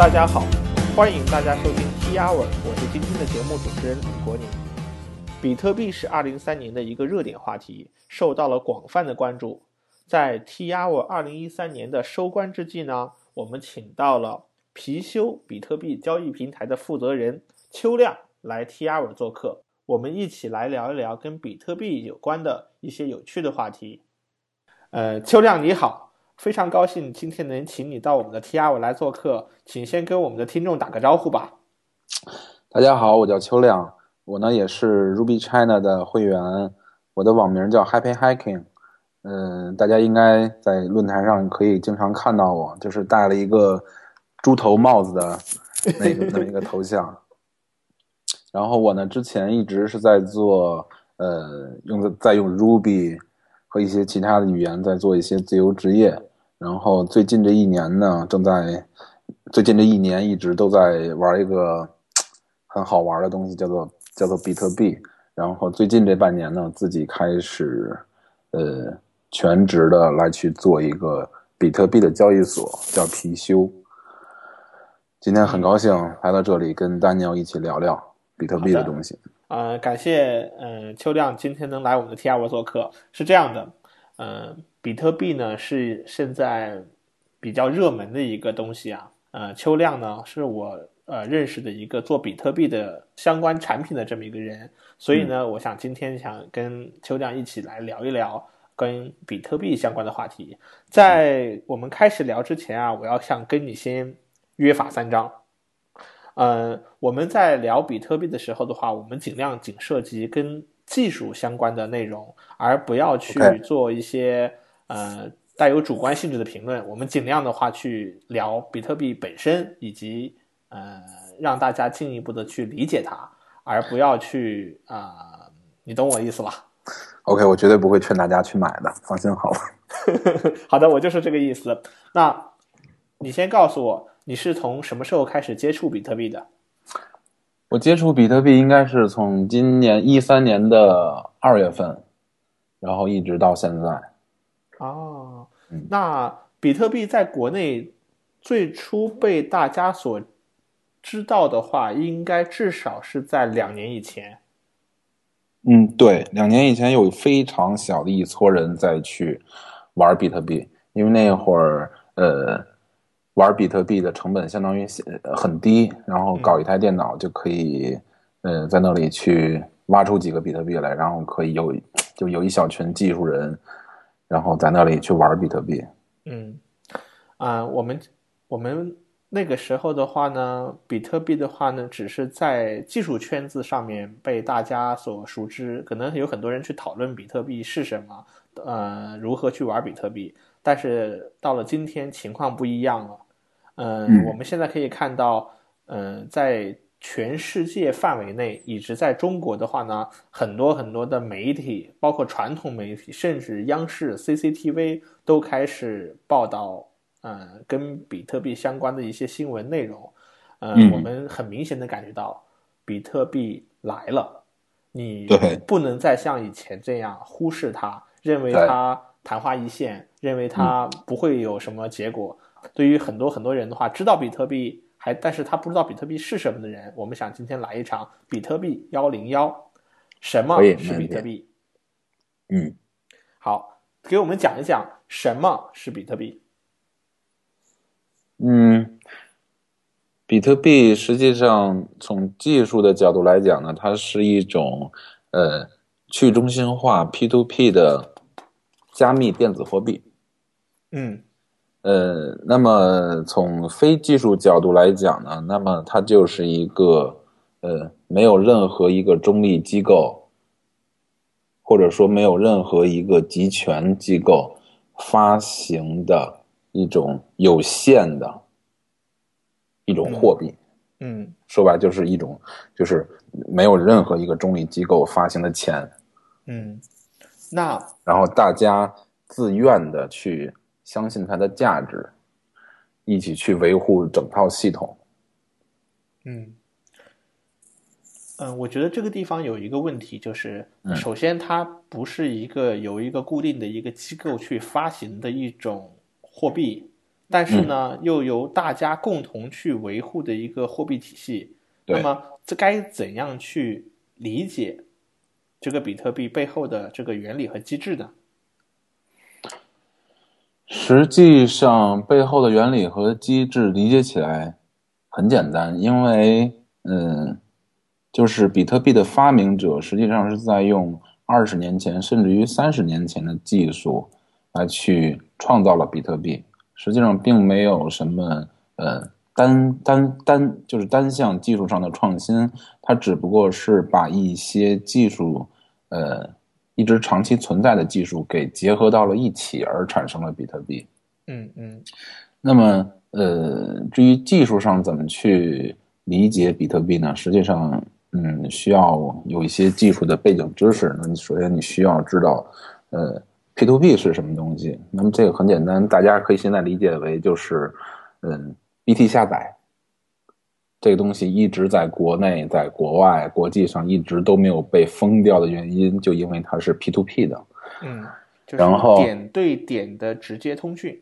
大家好，欢迎大家收听 T Hour，我是今天的节目主持人李国宁。比特币是2023年的一个热点话题，受到了广泛的关注。在 T Hour 2013年的收官之际呢，我们请到了貔貅比特币交易平台的负责人邱亮来 T Hour 做客，我们一起来聊一聊跟比特币有关的一些有趣的话题。呃，邱亮你好。非常高兴今天能请你到我们的 T R 来做客，请先跟我们的听众打个招呼吧。大家好，我叫邱亮，我呢也是 Ruby China 的会员，我的网名叫 Happy Hiking。嗯，大家应该在论坛上可以经常看到我，就是戴了一个猪头帽子的那个那么一个头像。然后我呢之前一直是在做呃用在用 Ruby 和一些其他的语言在做一些自由职业。然后最近这一年呢，正在最近这一年一直都在玩一个很好玩的东西，叫做叫做比特币。然后最近这半年呢，自己开始呃全职的来去做一个比特币的交易所，叫貔貅。今天很高兴来到这里，跟丹尼尔一起聊聊比特币的东西。呃，感谢嗯邱亮今天能来我们的 T R 做客。是这样的，嗯。比特币呢是现在比较热门的一个东西啊，呃，秋亮呢是我呃认识的一个做比特币的相关产品的这么一个人，所以呢，我想今天想跟秋亮一起来聊一聊跟比特币相关的话题。在我们开始聊之前啊，我要想跟你先约法三章。呃，我们在聊比特币的时候的话，我们尽量仅涉及跟技术相关的内容，而不要去做一些。呃，带有主观性质的评论，我们尽量的话去聊比特币本身，以及呃，让大家进一步的去理解它，而不要去啊，你懂我意思吧？OK，我绝对不会劝大家去买的，放心好了。好的，我就是这个意思。那你先告诉我，你是从什么时候开始接触比特币的？我接触比特币应该是从今年一三年的二月份，然后一直到现在。哦，那比特币在国内最初被大家所知道的话，应该至少是在两年以前。嗯，对，两年以前有非常小的一撮人在去玩比特币，因为那会儿呃玩比特币的成本相当于很低，然后搞一台电脑就可以呃在那里去挖出几个比特币来，然后可以有就有一小群技术人。然后在那里去玩比特币。嗯，啊，我们我们那个时候的话呢，比特币的话呢，只是在技术圈子上面被大家所熟知，可能有很多人去讨论比特币是什么，呃，如何去玩比特币。但是到了今天，情况不一样了。嗯，我们现在可以看到，嗯，在。全世界范围内，以及在中国的话呢，很多很多的媒体，包括传统媒体，甚至央视 CCTV 都开始报道，嗯，跟比特币相关的一些新闻内容。嗯，我们很明显的感觉到，比特币来了，你不能再像以前这样忽视它，认为它昙花一现，认为它不会有什么结果。对于很多很多人的话，知道比特币。还，但是他不知道比特币是什么的人，我们想今天来一场比特币幺零幺，什么是比特币？嗯，好，给我们讲一讲什么是比特币。嗯，比特币实际上从技术的角度来讲呢，它是一种呃去中心化 P to P 的加密电子货币。嗯。呃，那么从非技术角度来讲呢，那么它就是一个呃，没有任何一个中立机构，或者说没有任何一个集权机构发行的一种有限的一种货币。嗯，说白就是一种，就是没有任何一个中立机构发行的钱。嗯，那然后大家自愿的去。相信它的价值，一起去维护整套系统。嗯，嗯，我觉得这个地方有一个问题，就是首先它不是一个由一个固定的一个机构去发行的一种货币，但是呢，又由大家共同去维护的一个货币体系。那么，这该怎样去理解这个比特币背后的这个原理和机制呢？实际上，背后的原理和机制理解起来很简单，因为，嗯，就是比特币的发明者实际上是在用二十年前甚至于三十年前的技术来去创造了比特币，实际上并没有什么，嗯，单单单就是单项技术上的创新，它只不过是把一些技术，呃。一直长期存在的技术给结合到了一起，而产生了比特币。嗯嗯。那么，呃，至于技术上怎么去理解比特币呢？实际上，嗯，需要有一些技术的背景知识。那你首先你需要知道，呃，P2P 是什么东西。那么这个很简单，大家可以现在理解为就是，嗯，BT 下载。这个东西一直在国内、在国外、国际上一直都没有被封掉的原因，就因为它是 P to P 的，嗯，然后点对点的直接通讯。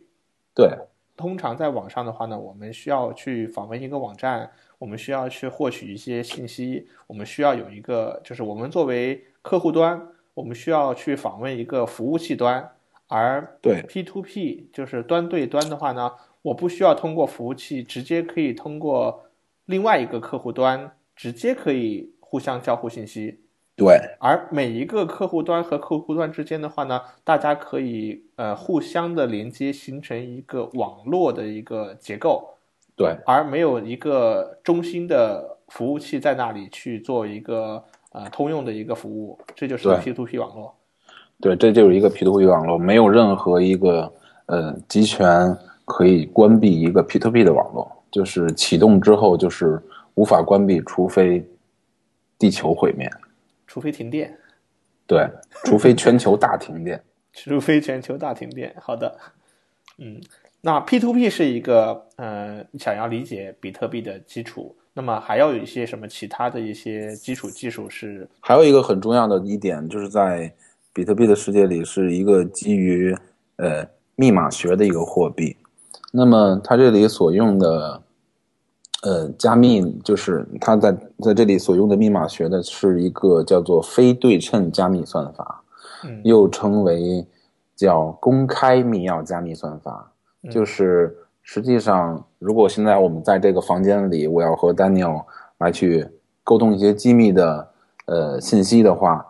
对，通常在网上的话呢，我们需要去访问一个网站，我们需要去获取一些信息，我们需要有一个，就是我们作为客户端，我们需要去访问一个服务器端，而对 P to P 就是端对端的话呢，我不需要通过服务器，直接可以通过。另外一个客户端直接可以互相交互信息，对。而每一个客户端和客户端之间的话呢，大家可以呃互相的连接，形成一个网络的一个结构，对。而没有一个中心的服务器在那里去做一个呃通用的一个服务，这就是 P to P 网络。对，这就是一个 P to P 网络，没有任何一个呃集权可以关闭一个 P to P 的网络。就是启动之后就是无法关闭，除非地球毁灭，除非停电，对，除非全球大停电，除非全球大停电。好的，嗯，那 P to P 是一个呃，想要理解比特币的基础，那么还要有一些什么其他的一些基础技术是？还有一个很重要的一点，就是在比特币的世界里是一个基于呃密码学的一个货币。那么它这里所用的，呃，加密就是它在在这里所用的密码学的是一个叫做非对称加密算法，又称为叫公开密钥加密算法。就是实际上，如果现在我们在这个房间里，我要和 Daniel 来去沟通一些机密的呃信息的话，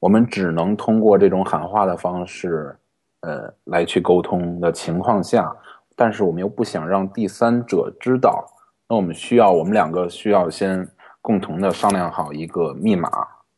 我们只能通过这种喊话的方式，呃，来去沟通的情况下。但是我们又不想让第三者知道，那我们需要我们两个需要先共同的商量好一个密码，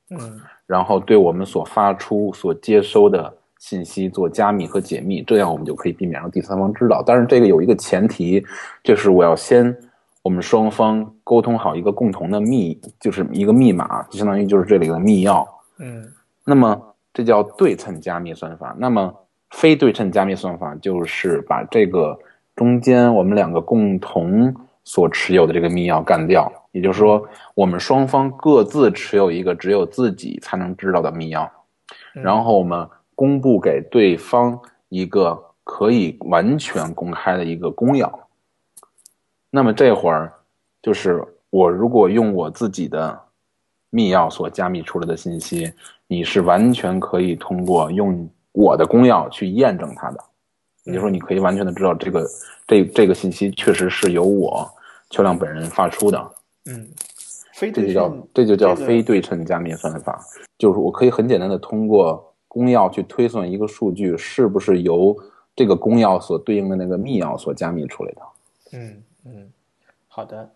嗯，然后对我们所发出、所接收的信息做加密和解密，这样我们就可以避免让第三方知道。但是这个有一个前提，就是我要先我们双方沟通好一个共同的密，就是一个密码，就相当于就是这里的密钥，嗯，那么这叫对称加密算法。那么非对称加密算法就是把这个。中间我们两个共同所持有的这个密钥干掉，也就是说，我们双方各自持有一个只有自己才能知道的密钥，然后我们公布给对方一个可以完全公开的一个公钥。那么这会儿，就是我如果用我自己的密钥所加密出来的信息，你是完全可以通过用我的公钥去验证它的。也就是说，你可以完全的知道这个这这个信息确实是由我邱亮本人发出的。嗯，这就叫这就叫非对称加密算法。就是我可以很简单的通过公钥去推算一个数据是不是由这个公钥所对应的那个密钥所加密出来的。嗯嗯，好的。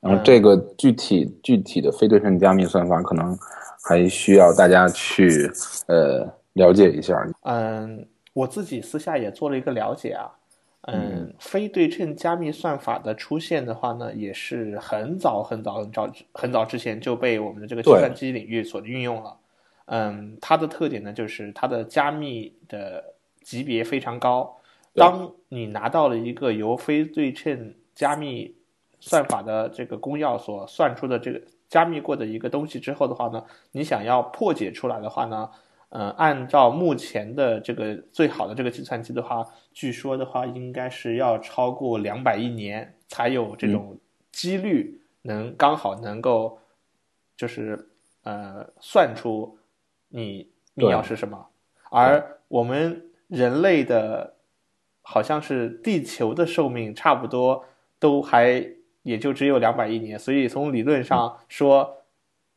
然后这个具体具体的非对称加密算法可能还需要大家去呃了解一下。嗯。我自己私下也做了一个了解啊，嗯，非对称加密算法的出现的话呢，也是很早很早很早很早之前就被我们的这个计算机领域所运用了。嗯，它的特点呢，就是它的加密的级别非常高。当你拿到了一个由非对称加密算法的这个公钥所算出的这个加密过的一个东西之后的话呢，你想要破解出来的话呢？呃，按照目前的这个最好的这个计算机的话，据说的话应该是要超过两百亿年才有这种几率能刚好能够，就是呃算出你密钥是什么，而我们人类的，好像是地球的寿命差不多都还也就只有两百亿年，所以从理论上说。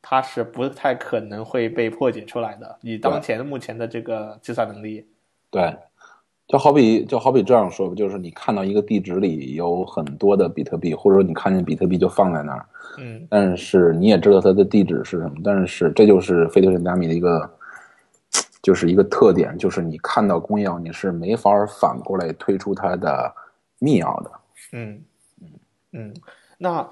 它是不太可能会被破解出来的，以当前目前的这个计算能力。对，就好比就好比这样说吧，就是你看到一个地址里有很多的比特币，或者说你看见比特币就放在那儿，嗯，但是你也知道它的地址是什么，但是这就是非对称加密的一个，就是一个特点，就是你看到公钥，你是没法反过来推出它的密钥的。嗯嗯嗯，那。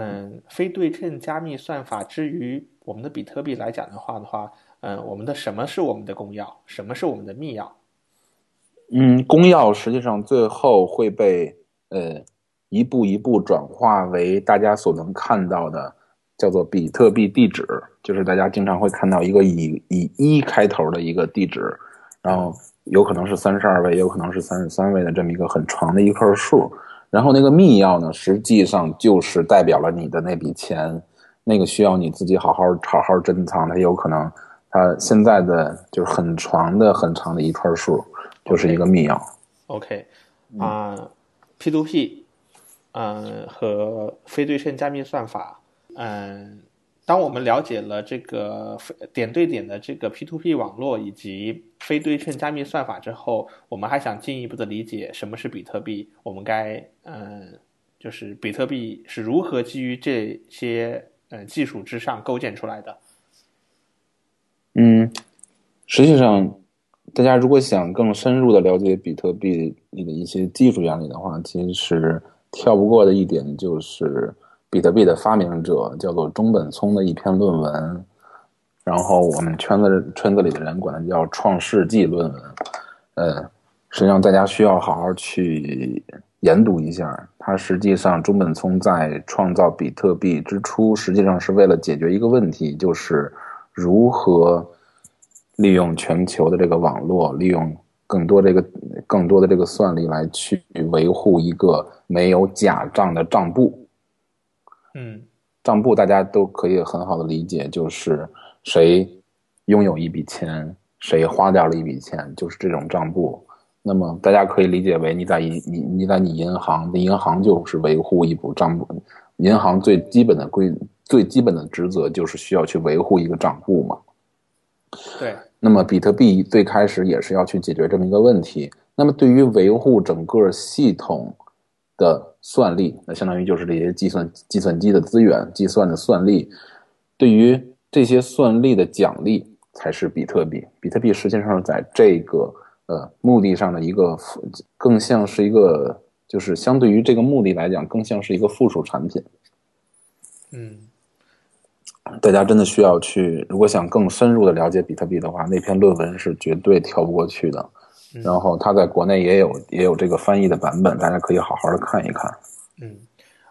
嗯，非对称加密算法之于我们的比特币来讲的话的话，嗯，我们的什么是我们的公钥，什么是我们的密钥？嗯，公钥实际上最后会被呃一步一步转化为大家所能看到的叫做比特币地址，就是大家经常会看到一个以以一开头的一个地址，然后有可能是三十二位，有可能是三十三位的这么一个很长的一块数。然后那个密钥呢，实际上就是代表了你的那笔钱，那个需要你自己好好好好珍藏。它有可能，它现在的就是很长的很长的一串数，就是一个密钥。OK，啊，P to P，嗯，和非对称加密算法，嗯。当我们了解了这个点对点的这个 P2P 网络以及非对称加密算法之后，我们还想进一步的理解什么是比特币。我们该嗯，就是比特币是如何基于这些呃技术之上构建出来的？嗯，实际上，大家如果想更深入的了解比特币里的一些技术原理的话，其实跳不过的一点就是。比特币的发明者叫做中本聪的一篇论文，然后我们圈子圈子里的人管它叫“创世纪论文”。呃，实际上大家需要好好去研读一下。它实际上中本聪在创造比特币之初，实际上是为了解决一个问题，就是如何利用全球的这个网络，利用更多这个更多的这个算力来去维护一个没有假账的账簿。嗯，账簿大家都可以很好的理解，就是谁拥有一笔钱，谁花掉了一笔钱，就是这种账簿。那么大家可以理解为，你在银你你在你银行，银行就是维护一部账簿，银行最基本的规最基本的职责就是需要去维护一个账户嘛。对。那么比特币最开始也是要去解决这么一个问题。那么对于维护整个系统。的算力，那相当于就是这些计算计算机的资源，计算的算力，对于这些算力的奖励才是比特币。比特币实际上在这个呃目的上的一个，更像是一个，就是相对于这个目的来讲，更像是一个附属产品。嗯，大家真的需要去，如果想更深入的了解比特币的话，那篇论文是绝对跳不过去的。然后它在国内也有也有这个翻译的版本，大家可以好好的看一看。嗯，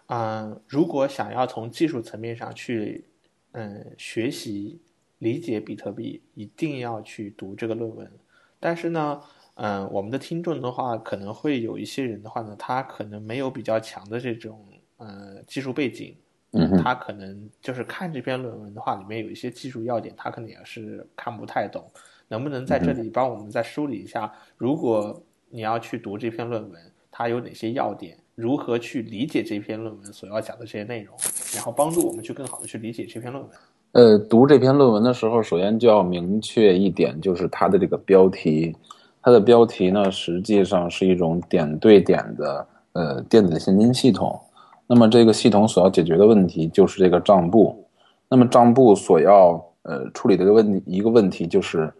啊，如果想要从技术层面上去，嗯，学习理解比特币，一定要去读这个论文。但是呢，嗯，我们的听众的话，可能会有一些人的话呢，他可能没有比较强的这种呃技术背景，嗯，他可能就是看这篇论文的话，里面有一些技术要点，他可能也是看不太懂。能不能在这里帮我们再梳理一下？如果你要去读这篇论文，它有哪些要点？如何去理解这篇论文所要讲的这些内容？然后帮助我们去更好的去理解这篇论文。呃，读这篇论文的时候，首先就要明确一点，就是它的这个标题。它的标题呢，实际上是一种点对点的呃电子现金系统。那么这个系统所要解决的问题就是这个账簿。那么账簿所要呃处理的一个问题一个问题就是。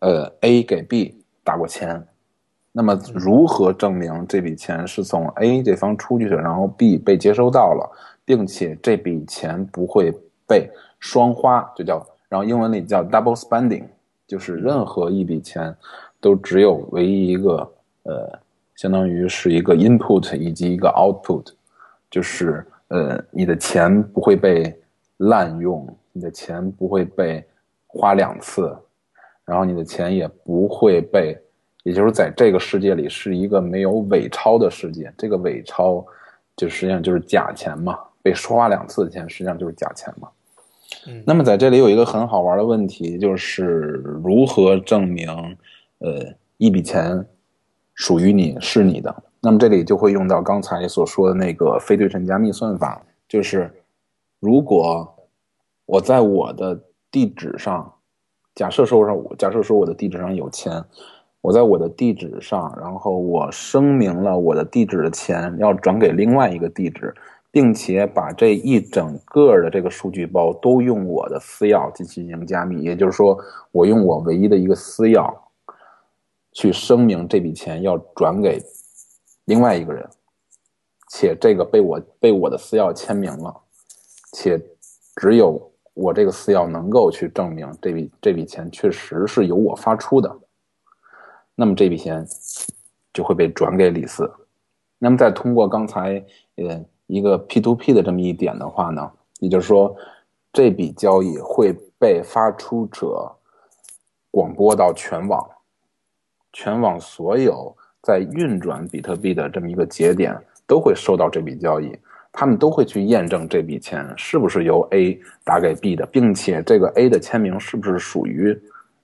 呃，A 给 B 打过钱，那么如何证明这笔钱是从 A 这方出去的，然后 B 被接收到了，并且这笔钱不会被双花，就叫，然后英文里叫 double spending，就是任何一笔钱都只有唯一一个，呃，相当于是一个 input 以及一个 output，就是呃，你的钱不会被滥用，你的钱不会被花两次。然后你的钱也不会被，也就是在这个世界里是一个没有伪钞的世界。这个伪钞就实际上就是假钱嘛，被刷两次的钱实际上就是假钱嘛。嗯，那么在这里有一个很好玩的问题，就是如何证明，呃，一笔钱属于你是你的。那么这里就会用到刚才所说的那个非对称加密算法，就是如果我在我的地址上，假设说上我假设说我的地址上有钱，我在我的地址上，然后我声明了我的地址的钱要转给另外一个地址，并且把这一整个的这个数据包都用我的私钥进行加密，也就是说，我用我唯一的一个私钥去声明这笔钱要转给。另外一个人，且这个被我被我的私钥签名了，且只有我这个私钥能够去证明这笔这笔钱确实是由我发出的，那么这笔钱就会被转给李四。那么再通过刚才呃一个 P to P 的这么一点的话呢，也就是说这笔交易会被发出者广播到全网，全网所有。在运转比特币的这么一个节点，都会收到这笔交易，他们都会去验证这笔钱是不是由 A 打给 B 的，并且这个 A 的签名是不是属于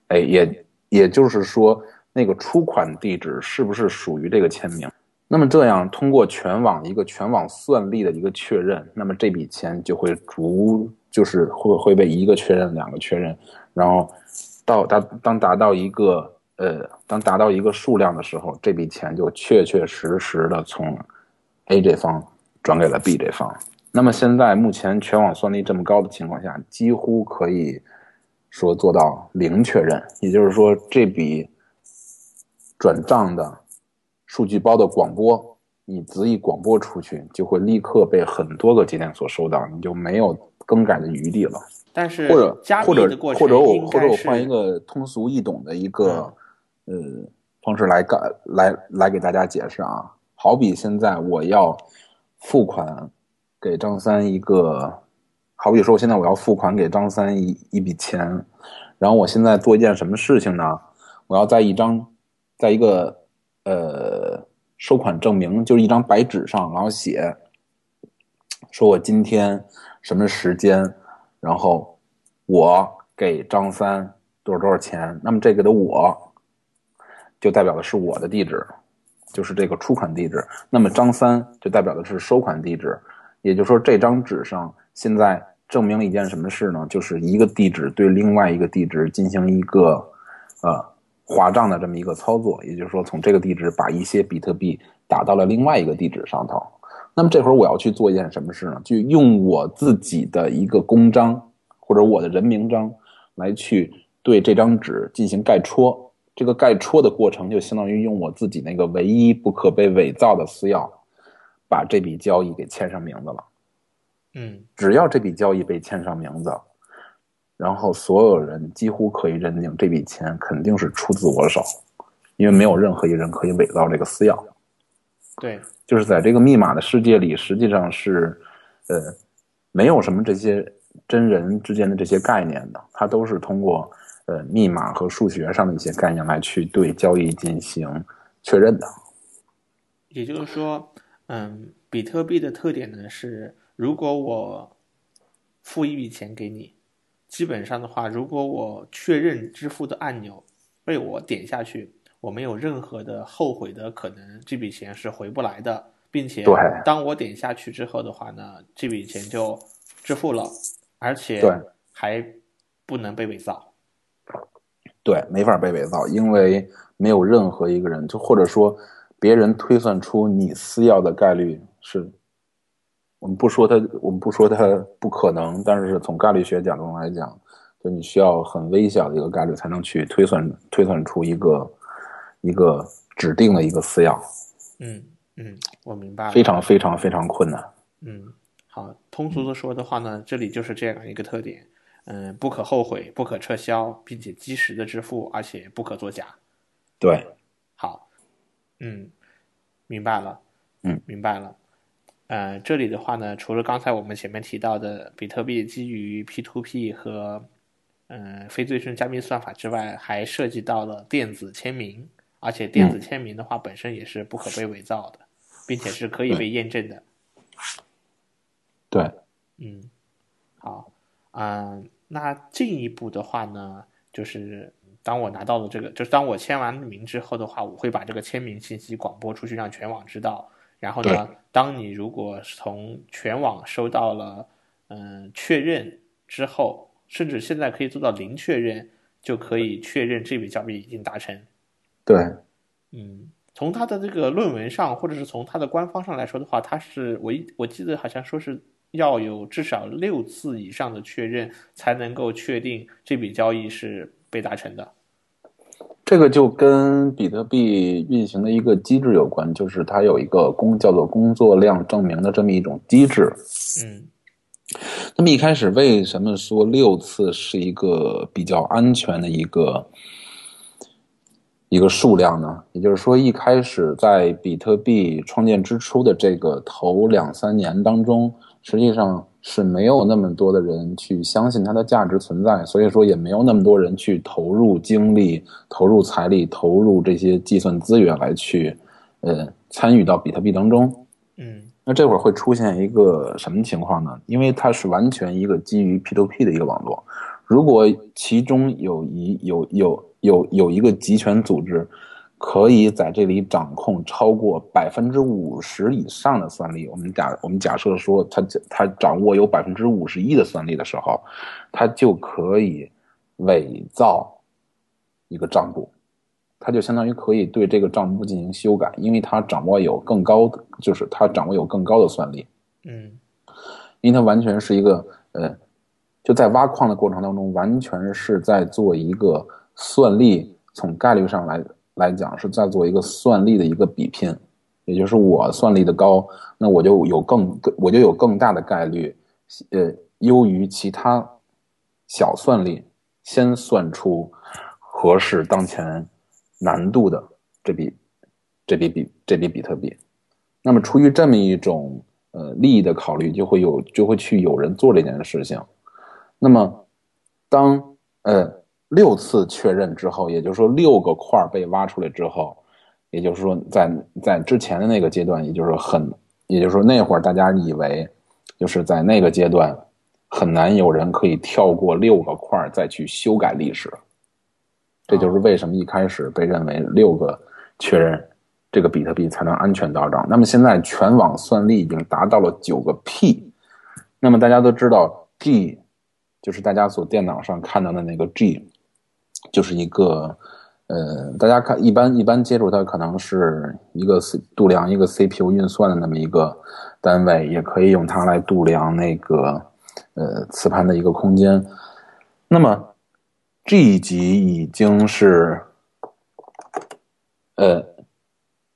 A，也也就是说，那个出款地址是不是属于这个签名。那么这样通过全网一个全网算力的一个确认，那么这笔钱就会逐就是会会被一个确认、两个确认，然后到达当达到一个。呃，当达到一个数量的时候，这笔钱就确确实实的从 A 这方转给了 B 这方。那么现在目前全网算力这么高的情况下，几乎可以说做到零确认。也就是说，这笔转账的数据包的广播，你只一广播出去，就会立刻被很多个节点所收到，你就没有更改的余地了。但是或者或者或者我或者我换一个个通俗易懂的一个。呃，方式来干来来给大家解释啊，好比现在我要付款给张三一个，好比说我现在我要付款给张三一一笔钱，然后我现在做一件什么事情呢？我要在一张，在一个呃收款证明，就是一张白纸上，然后写，说我今天什么时间，然后我给张三多少多少钱，那么这个的我。就代表的是我的地址，就是这个出款地址。那么张三就代表的是收款地址，也就是说这张纸上现在证明了一件什么事呢？就是一个地址对另外一个地址进行一个呃划账的这么一个操作，也就是说从这个地址把一些比特币打到了另外一个地址上头。那么这会儿我要去做一件什么事呢？就用我自己的一个公章或者我的人名章来去对这张纸进行盖戳。这个盖戳的过程就相当于用我自己那个唯一不可被伪造的私钥，把这笔交易给签上名字了。嗯，只要这笔交易被签上名字，然后所有人几乎可以认定这笔钱肯定是出自我手，因为没有任何一人可以伪造这个私钥。对，就是在这个密码的世界里，实际上是，呃，没有什么这些真人之间的这些概念的，它都是通过。呃，密码和数学上的一些概念来去对交易进行确认的。也就是说，嗯，比特币的特点呢是，如果我付一笔钱给你，基本上的话，如果我确认支付的按钮被我点下去，我没有任何的后悔的可能，这笔钱是回不来的，并且当我点下去之后的话呢，这笔钱就支付了，而且还不能被伪造。对，没法被伪造，因为没有任何一个人，就或者说别人推算出你私钥的概率是，我们不说它，我们不说它不可能，但是从概率学角度来讲，就你需要很微小的一个概率才能去推算推算出一个一个指定的一个私钥。嗯嗯，我明白了。非常非常非常困难。嗯，好，通俗的说的话呢，这里就是这样一个特点。嗯，不可后悔，不可撤销，并且及时的支付，而且不可作假。对，好，嗯，明白了，嗯，明白了。呃，这里的话呢，除了刚才我们前面提到的比特币基于 P to P 和嗯，非对称加密算法之外，还涉及到了电子签名，而且电子签名的话本身也是不可被伪造的，并且是可以被验证的。对，嗯，好，嗯，那进一步的话呢，就是当我拿到了这个，就是当我签完名之后的话，我会把这个签名信息广播出去，让全网知道。然后呢，当你如果从全网收到了，嗯，确认之后，甚至现在可以做到零确认，就可以确认这笔交易已经达成。对，嗯，从他的这个论文上，或者是从他的官方上来说的话，他是我一我记得好像说是要有至少六次以上的确认，才能够确定这笔交易是被达成的。这个就跟比特币运行的一个机制有关，就是它有一个工叫做工作量证明的这么一种机制。嗯，那么一开始为什么说六次是一个比较安全的一个一个数量呢？也就是说，一开始在比特币创建之初的这个头两三年当中，实际上。是没有那么多的人去相信它的价值存在，所以说也没有那么多人去投入精力、投入财力、投入这些计算资源来去，呃，参与到比特币当中。嗯，那这会儿会出现一个什么情况呢？因为它是完全一个基于 P2P 的一个网络，如果其中有一有有有有一个集权组织。可以在这里掌控超过百分之五十以上的算力。我们假我们假设说，他他掌握有百分之五十一的算力的时候，他就可以伪造一个账簿，他就相当于可以对这个账簿进行修改，因为他掌握有更高的，就是他掌握有更高的算力。嗯，因为他完全是一个呃，就在挖矿的过程当中，完全是在做一个算力从概率上来。来讲是在做一个算力的一个比拼，也就是我算力的高，那我就有更更我就有更大的概率，呃，优于其他小算力先算出合适当前难度的这笔这笔比这笔比特币。那么出于这么一种呃利益的考虑，就会有就会去有人做这件事情。那么当呃。六次确认之后，也就是说六个块被挖出来之后，也就是说在在之前的那个阶段，也就是很，也就是说那会儿大家以为，就是在那个阶段很难有人可以跳过六个块再去修改历史，这就是为什么一开始被认为六个确认这个比特币才能安全到账。那么现在全网算力已经达到了九个 P，那么大家都知道 G，就是大家所电脑上看到的那个 G。就是一个，呃，大家看，一般一般接触它可能是一个 C 度量一个 CPU 运算的那么一个单位，也可以用它来度量那个呃磁盘的一个空间。那么 G 级已经是，呃，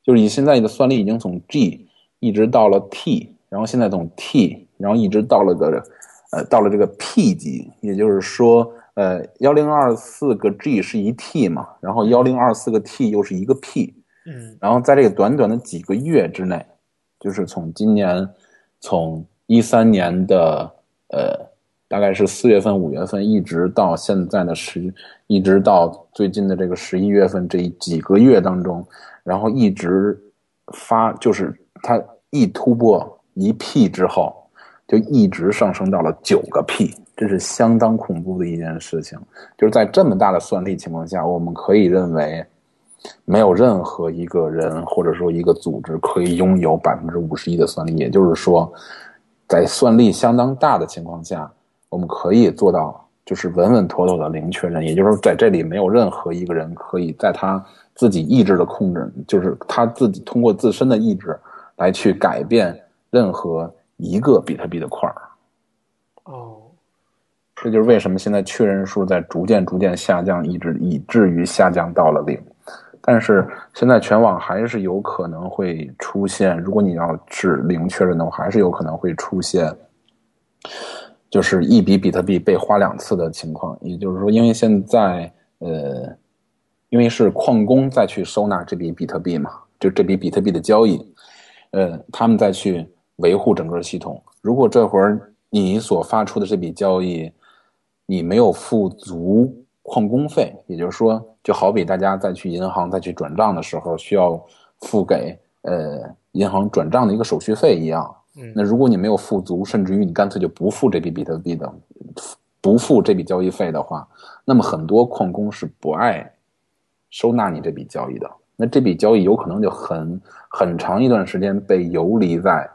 就是以现在的算力已经从 G 一直到了 T，然后现在从 T，然后一直到了个呃到了这个 P 级，也就是说。呃，幺零二四个 G 是一 T 嘛，然后幺零二四个 T 又是一个 P，嗯，然后在这个短短的几个月之内，就是从今年，从一三年的呃，大概是四月份、五月份，一直到现在的十，一直到最近的这个十一月份这几个月当中，然后一直发，就是它一突破一 P 之后，就一直上升到了九个 P。这是相当恐怖的一件事情，就是在这么大的算力情况下，我们可以认为，没有任何一个人或者说一个组织可以拥有百分之五十一的算力。也就是说，在算力相当大的情况下，我们可以做到就是稳稳妥妥的零确认。也就是说，在这里没有任何一个人可以在他自己意志的控制，就是他自己通过自身的意志来去改变任何一个比特币的块儿。哦。这就是为什么现在确认数在逐渐逐渐下降，一直以至于下降到了零。但是现在全网还是有可能会出现，如果你要是零确认的话，还是有可能会出现，就是一笔比特币被花两次的情况。也就是说，因为现在呃，因为是矿工再去收纳这笔比特币嘛，就这笔比特币的交易，呃，他们再去维护整个系统。如果这会儿你所发出的这笔交易，你没有付足矿工费，也就是说，就好比大家再去银行再去转账的时候需要付给呃银行转账的一个手续费一样。嗯，那如果你没有付足，甚至于你干脆就不付这笔比特币的，不付这笔交易费的话，那么很多矿工是不爱收纳你这笔交易的。那这笔交易有可能就很很长一段时间被游离在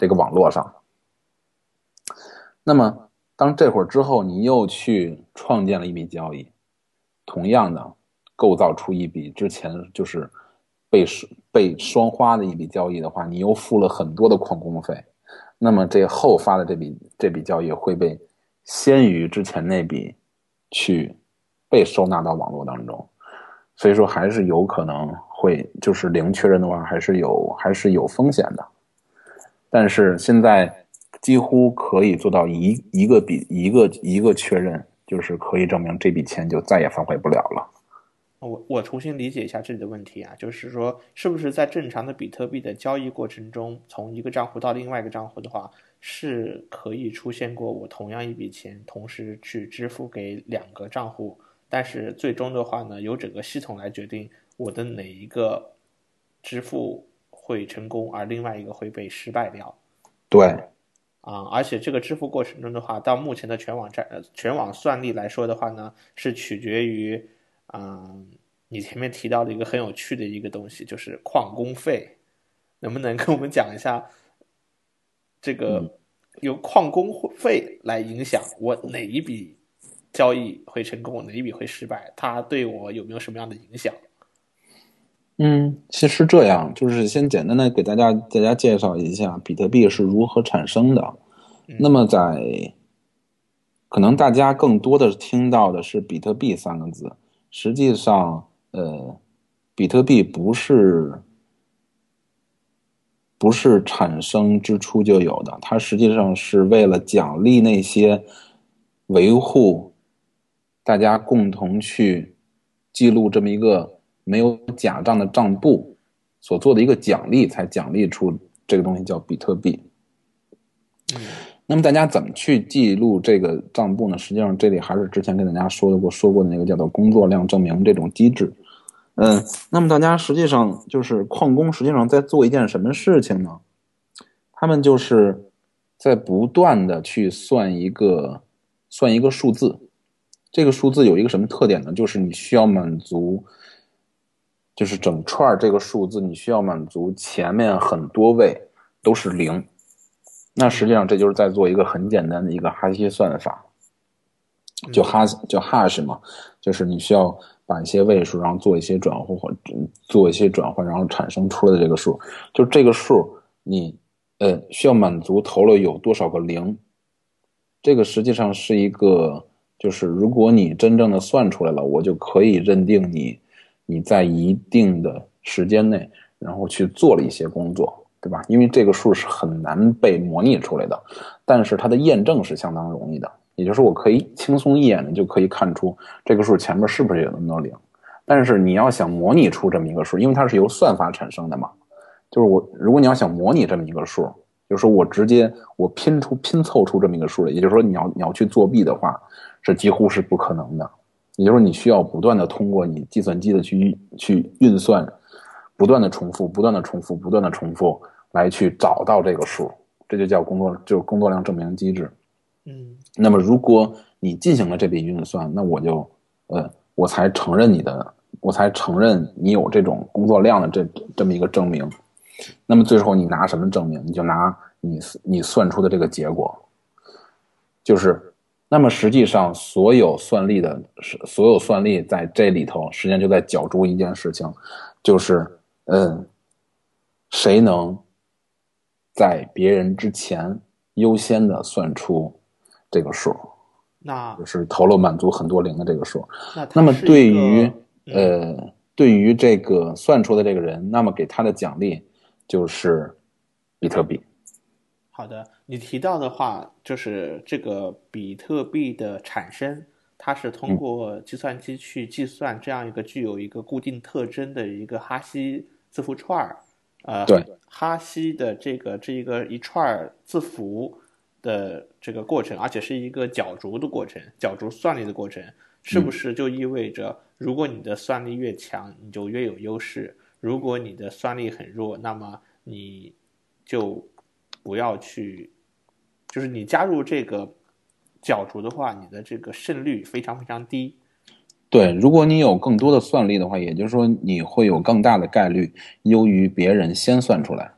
这个网络上。那么当这会儿之后，你又去创建了一笔交易，同样的构造出一笔之前就是被被双花的一笔交易的话，你又付了很多的矿工费，那么这后发的这笔这笔交易会被先于之前那笔去被收纳到网络当中，所以说还是有可能会就是零确认的话，还是有还是有风险的，但是现在。几乎可以做到一一个比一个一个确认，就是可以证明这笔钱就再也反悔不了了。我我重新理解一下这里的问题啊，就是说，是不是在正常的比特币的交易过程中，从一个账户到另外一个账户的话，是可以出现过我同样一笔钱同时去支付给两个账户，但是最终的话呢，由整个系统来决定我的哪一个支付会成功，而另外一个会被失败掉。对。啊，而且这个支付过程中的话，到目前的全网站、全网算力来说的话呢，是取决于，嗯，你前面提到的一个很有趣的一个东西，就是矿工费，能不能跟我们讲一下，这个由矿工费来影响我哪一笔交易会成功，哪一笔会失败，它对我有没有什么样的影响？嗯，其实这样就是先简单的给大家大家介绍一下比特币是如何产生的。那么在可能大家更多的听到的是比特币三个字，实际上，呃，比特币不是不是产生之初就有的，它实际上是为了奖励那些维护大家共同去记录这么一个。没有假账的账簿所做的一个奖励，才奖励出这个东西叫比特币。那么大家怎么去记录这个账簿呢？实际上这里还是之前跟大家说的过说过的那个叫做工作量证明这种机制。嗯，那么大家实际上就是矿工实际上在做一件什么事情呢？他们就是在不断的去算一个算一个数字，这个数字有一个什么特点呢？就是你需要满足。就是整串这个数字，你需要满足前面很多位都是零，那实际上这就是在做一个很简单的一个哈希算法，就哈叫 hash 嘛，就是你需要把一些位数，然后做一些转换或做一些转换，然后产生出来的这个数，就这个数你呃需要满足投了有多少个零，这个实际上是一个，就是如果你真正的算出来了，我就可以认定你。你在一定的时间内，然后去做了一些工作，对吧？因为这个数是很难被模拟出来的，但是它的验证是相当容易的。也就是我可以轻松一眼的就可以看出这个数前面是不是有那么多零。但是你要想模拟出这么一个数，因为它是由算法产生的嘛，就是我如果你要想模拟这么一个数，就是说我直接我拼出拼凑出这么一个数来，也就是说你要你要去作弊的话，是几乎是不可能的。也就是，你需要不断的通过你计算机的去去运算，不断的重复，不断的重复，不断的重复，来去找到这个数，这就叫工作，就是工作量证明机制。嗯，那么如果你进行了这笔运算，那我就，呃，我才承认你的，我才承认你有这种工作量的这这么一个证明。那么最后你拿什么证明？你就拿你你算出的这个结果，就是。那么实际上，所有算力的，所有算力在这里头，实际上就在角逐一件事情，就是，嗯，谁能在别人之前优先的算出这个数？那就是投了满足很多零的这个数。那那么对于呃，对于这个算出的这个人，那么给他的奖励就是比特币。好的，你提到的话就是这个比特币的产生，它是通过计算机去计算这样一个具有一个固定特征的一个哈希字符串儿，呃，对，哈希的这个这一个一串字符，的这个过程，而且是一个角逐的过程，角逐算力的过程，是不是就意味着，如果你的算力越强，你就越有优势；如果你的算力很弱，那么你就不要去，就是你加入这个角逐的话，你的这个胜率非常非常低。对，如果你有更多的算力的话，也就是说你会有更大的概率优于别人先算出来。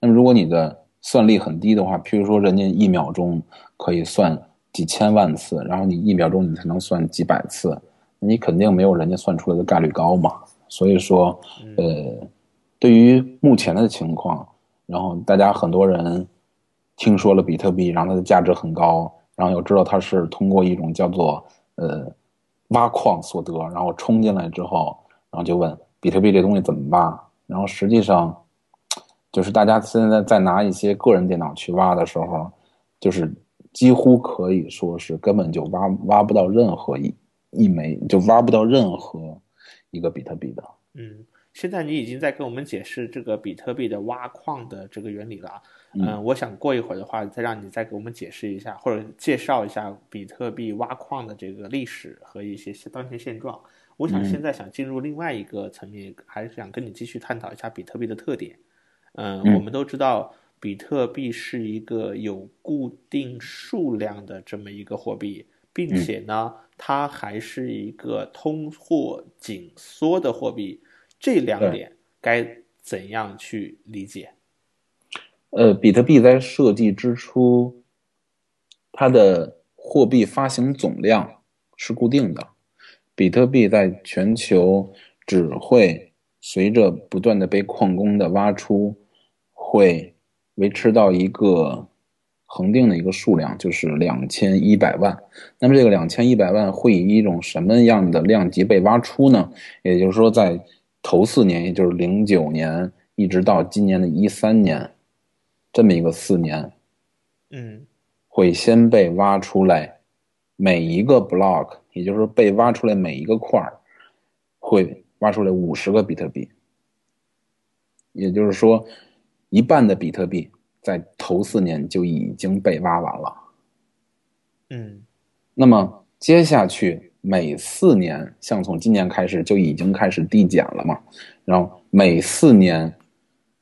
那么如果你的算力很低的话，譬如说人家一秒钟可以算几千万次，然后你一秒钟你才能算几百次，你肯定没有人家算出来的概率高嘛。所以说，呃，对于目前的情况，然后大家很多人听说了比特币，然后它的价值很高，然后又知道它是通过一种叫做呃。挖矿所得，然后冲进来之后，然后就问比特币这东西怎么挖？然后实际上，就是大家现在在拿一些个人电脑去挖的时候，就是几乎可以说是根本就挖挖不到任何一一枚，就挖不到任何一个比特币的。嗯，现在你已经在跟我们解释这个比特币的挖矿的这个原理了。嗯，我想过一会儿的话，再让你再给我们解释一下，或者介绍一下比特币挖矿的这个历史和一些当前现状。我想现在想进入另外一个层面，还是想跟你继续探讨一下比特币的特点。嗯，我们都知道比特币是一个有固定数量的这么一个货币，并且呢，它还是一个通货紧缩的货币。这两点该怎样去理解？呃，比特币在设计之初，它的货币发行总量是固定的。比特币在全球只会随着不断的被矿工的挖出，会维持到一个恒定的一个数量，就是两千一百万。那么这个两千一百万会以一种什么样的量级被挖出呢？也就是说，在头四年，也就是零九年，一直到今年的一三年。这么一个四年，嗯，会先被挖出来，每一个 block，也就是说被挖出来每一个块儿，会挖出来五十个比特币。也就是说，一半的比特币在头四年就已经被挖完了。嗯，那么接下去每四年，像从今年开始就已经开始递减了嘛？然后每四年。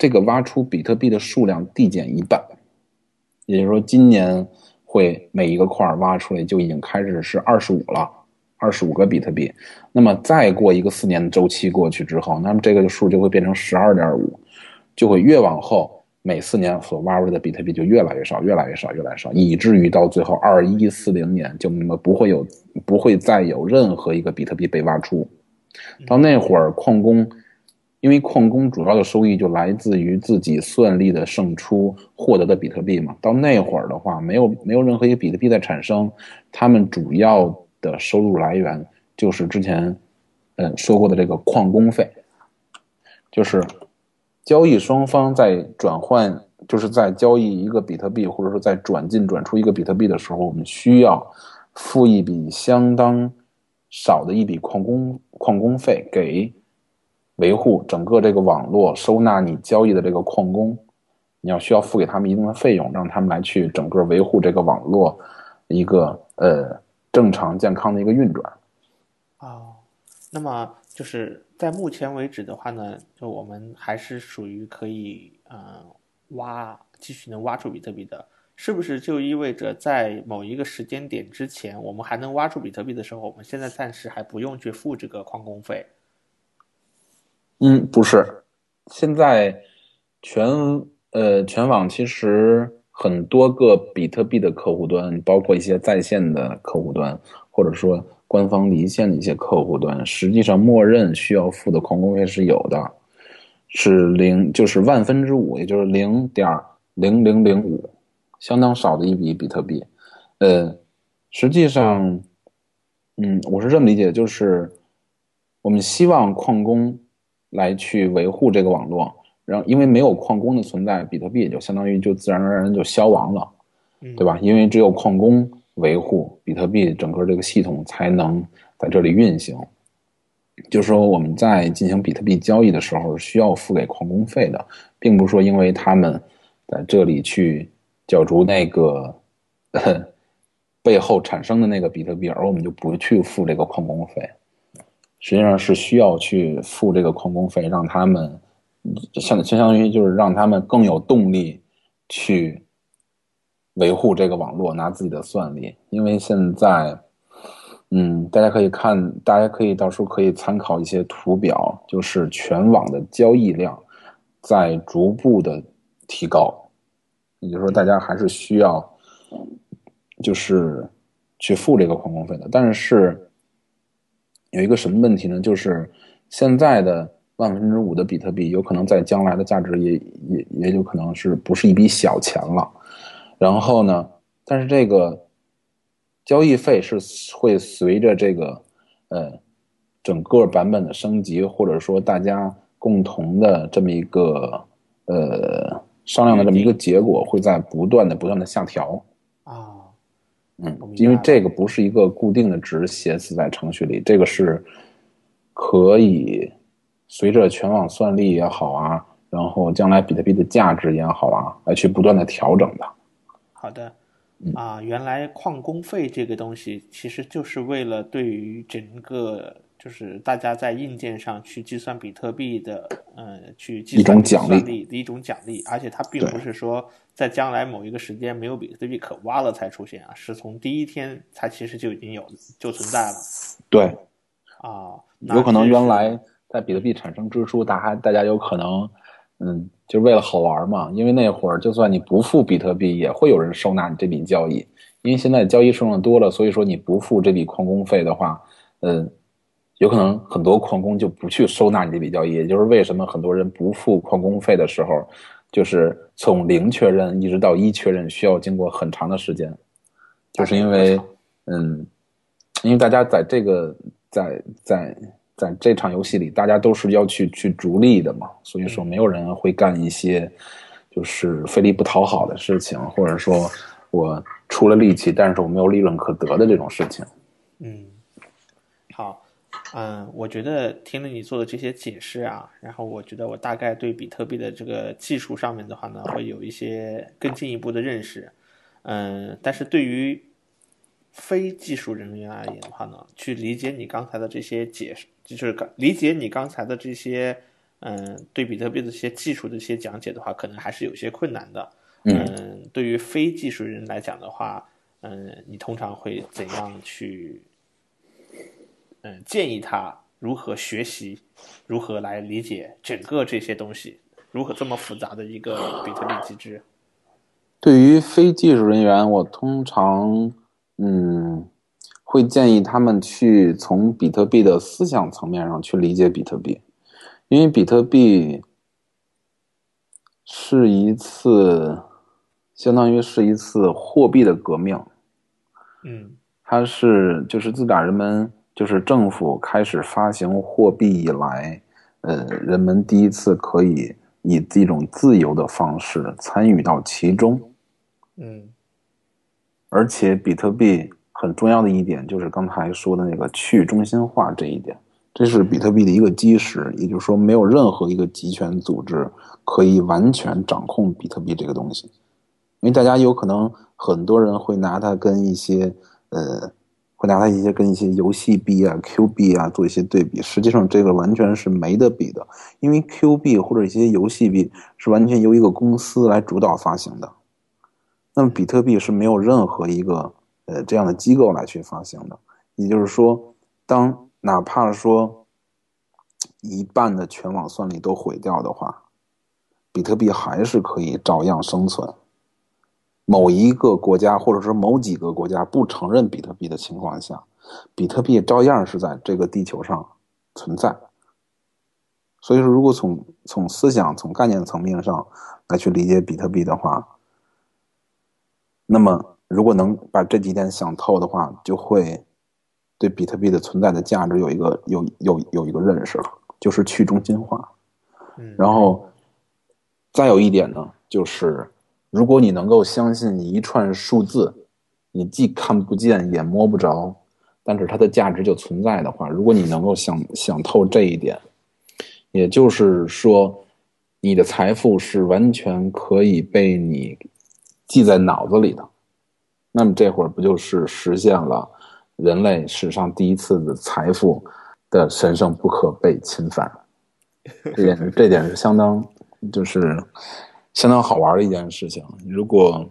这个挖出比特币的数量递减一半，也就是说，今年会每一个块挖出来就已经开始是二十五了，二十五个比特币。那么再过一个四年的周期过去之后，那么这个数就会变成十二点五，就会越往后每四年所挖出来的比特币就越来越少，越来越少，越来越少，以至于到最后二一四零年就那么不会有，不会再有任何一个比特币被挖出。到那会儿，矿工。因为矿工主要的收益就来自于自己算力的胜出获得的比特币嘛。到那会儿的话，没有没有任何一个比特币在产生，他们主要的收入来源就是之前，嗯说过的这个矿工费，就是交易双方在转换，就是在交易一个比特币或者说在转进转出一个比特币的时候，我们需要付一笔相当少的一笔矿工矿工费给。维护整个这个网络，收纳你交易的这个矿工，你要需要付给他们一定的费用，让他们来去整个维护这个网络一个呃正常健康的一个运转。哦，那么就是在目前为止的话呢，就我们还是属于可以呃挖继续能挖出比特币的，是不是就意味着在某一个时间点之前，我们还能挖出比特币的时候，我们现在暂时还不用去付这个矿工费？嗯，不是，现在全呃全网其实很多个比特币的客户端，包括一些在线的客户端，或者说官方离线的一些客户端，实际上默认需要付的矿工费是有的，是零，就是万分之五，也就是零点零零零五，相当少的一笔比特币。呃，实际上，嗯，我是这么理解，就是我们希望矿工。来去维护这个网络，然后因为没有矿工的存在，比特币也就相当于就自然而然就消亡了，对吧？因为只有矿工维护比特币整个这个系统才能在这里运行。就是说我们在进行比特币交易的时候需要付给矿工费的，并不是说因为他们在这里去角逐那个 背后产生的那个比特币，而我们就不去付这个矿工费。实际上是需要去付这个矿工费，让他们相相当于就是让他们更有动力去维护这个网络，拿自己的算力。因为现在，嗯，大家可以看，大家可以到时候可以参考一些图表，就是全网的交易量在逐步的提高，也就是说，大家还是需要就是去付这个矿工费的，但是。有一个什么问题呢？就是现在的万分之五的比特币，有可能在将来的价值也也也有可能是不是一笔小钱了。然后呢，但是这个交易费是会随着这个呃整个版本的升级，或者说大家共同的这么一个呃商量的这么一个结果，会在不断的不断的下调啊。嗯，因为这个不是一个固定的值写死在程序里，这个是可以随着全网算力也好啊，然后将来比特币的价值也好啊，来去不断的调整的。好的，啊，原来矿工费这个东西其实就是为了对于整个。就是大家在硬件上去计算比特币的，呃，去计算算力的一种奖励，而且它并不是说在将来某一个时间没有比特币可挖了才出现啊，是从第一天它其实就已经有就存在了。对，啊，有可能原来在比特币产生之初，大家大家有可能，嗯，就是为了好玩嘛，因为那会儿就算你不付比特币，也会有人收纳你这笔交易，因为现在交易数量多了，所以说你不付这笔矿工费的话，嗯。有可能很多矿工就不去收纳你这笔交易，也就是为什么很多人不付矿工费的时候，就是从零确认一直到一确认需要经过很长的时间，就是因为，嗯，因为大家在这个在在在这场游戏里，大家都是要去去逐利的嘛，所以说没有人会干一些就是费力不讨好的事情，或者说我出了力气，但是我没有利润可得的这种事情。嗯，好。嗯，我觉得听了你做的这些解释啊，然后我觉得我大概对比特币的这个技术上面的话呢，会有一些更进一步的认识。嗯，但是对于非技术人员而言的话呢，去理解你刚才的这些解释，就是理解你刚才的这些，嗯，对比特币的一些技术的一些讲解的话，可能还是有些困难的。嗯，对于非技术人来讲的话，嗯，你通常会怎样去？嗯，建议他如何学习，如何来理解整个这些东西，如何这么复杂的一个比特币机制。对于非技术人员，我通常嗯会建议他们去从比特币的思想层面上去理解比特币，因为比特币是一次相当于是一次货币的革命。嗯，它是就是自打人们。就是政府开始发行货币以来，呃，人们第一次可以以这种自由的方式参与到其中。嗯，而且比特币很重要的一点就是刚才说的那个去中心化这一点，这是比特币的一个基石。也就是说，没有任何一个集权组织可以完全掌控比特币这个东西，因为大家有可能很多人会拿它跟一些呃。会拿它一些跟一些游戏币啊、Q 币啊做一些对比，实际上这个完全是没得比的，因为 Q 币或者一些游戏币是完全由一个公司来主导发行的，那么比特币是没有任何一个呃这样的机构来去发行的，也就是说，当哪怕说一半的全网算力都毁掉的话，比特币还是可以照样生存。某一个国家，或者说某几个国家不承认比特币的情况下，比特币照样是在这个地球上存在。所以说，如果从从思想、从概念层面上来去理解比特币的话，那么如果能把这几点想透的话，就会对比特币的存在的价值有一个有有有一个认识了，就是去中心化。然后再有一点呢，就是。如果你能够相信一串数字，你既看不见也摸不着，但是它的价值就存在的话，如果你能够想想透这一点，也就是说，你的财富是完全可以被你记在脑子里的，那么这会儿不就是实现了人类史上第一次的财富的神圣不可被侵犯？这点这点是相当就是相当好玩的一件事情。如果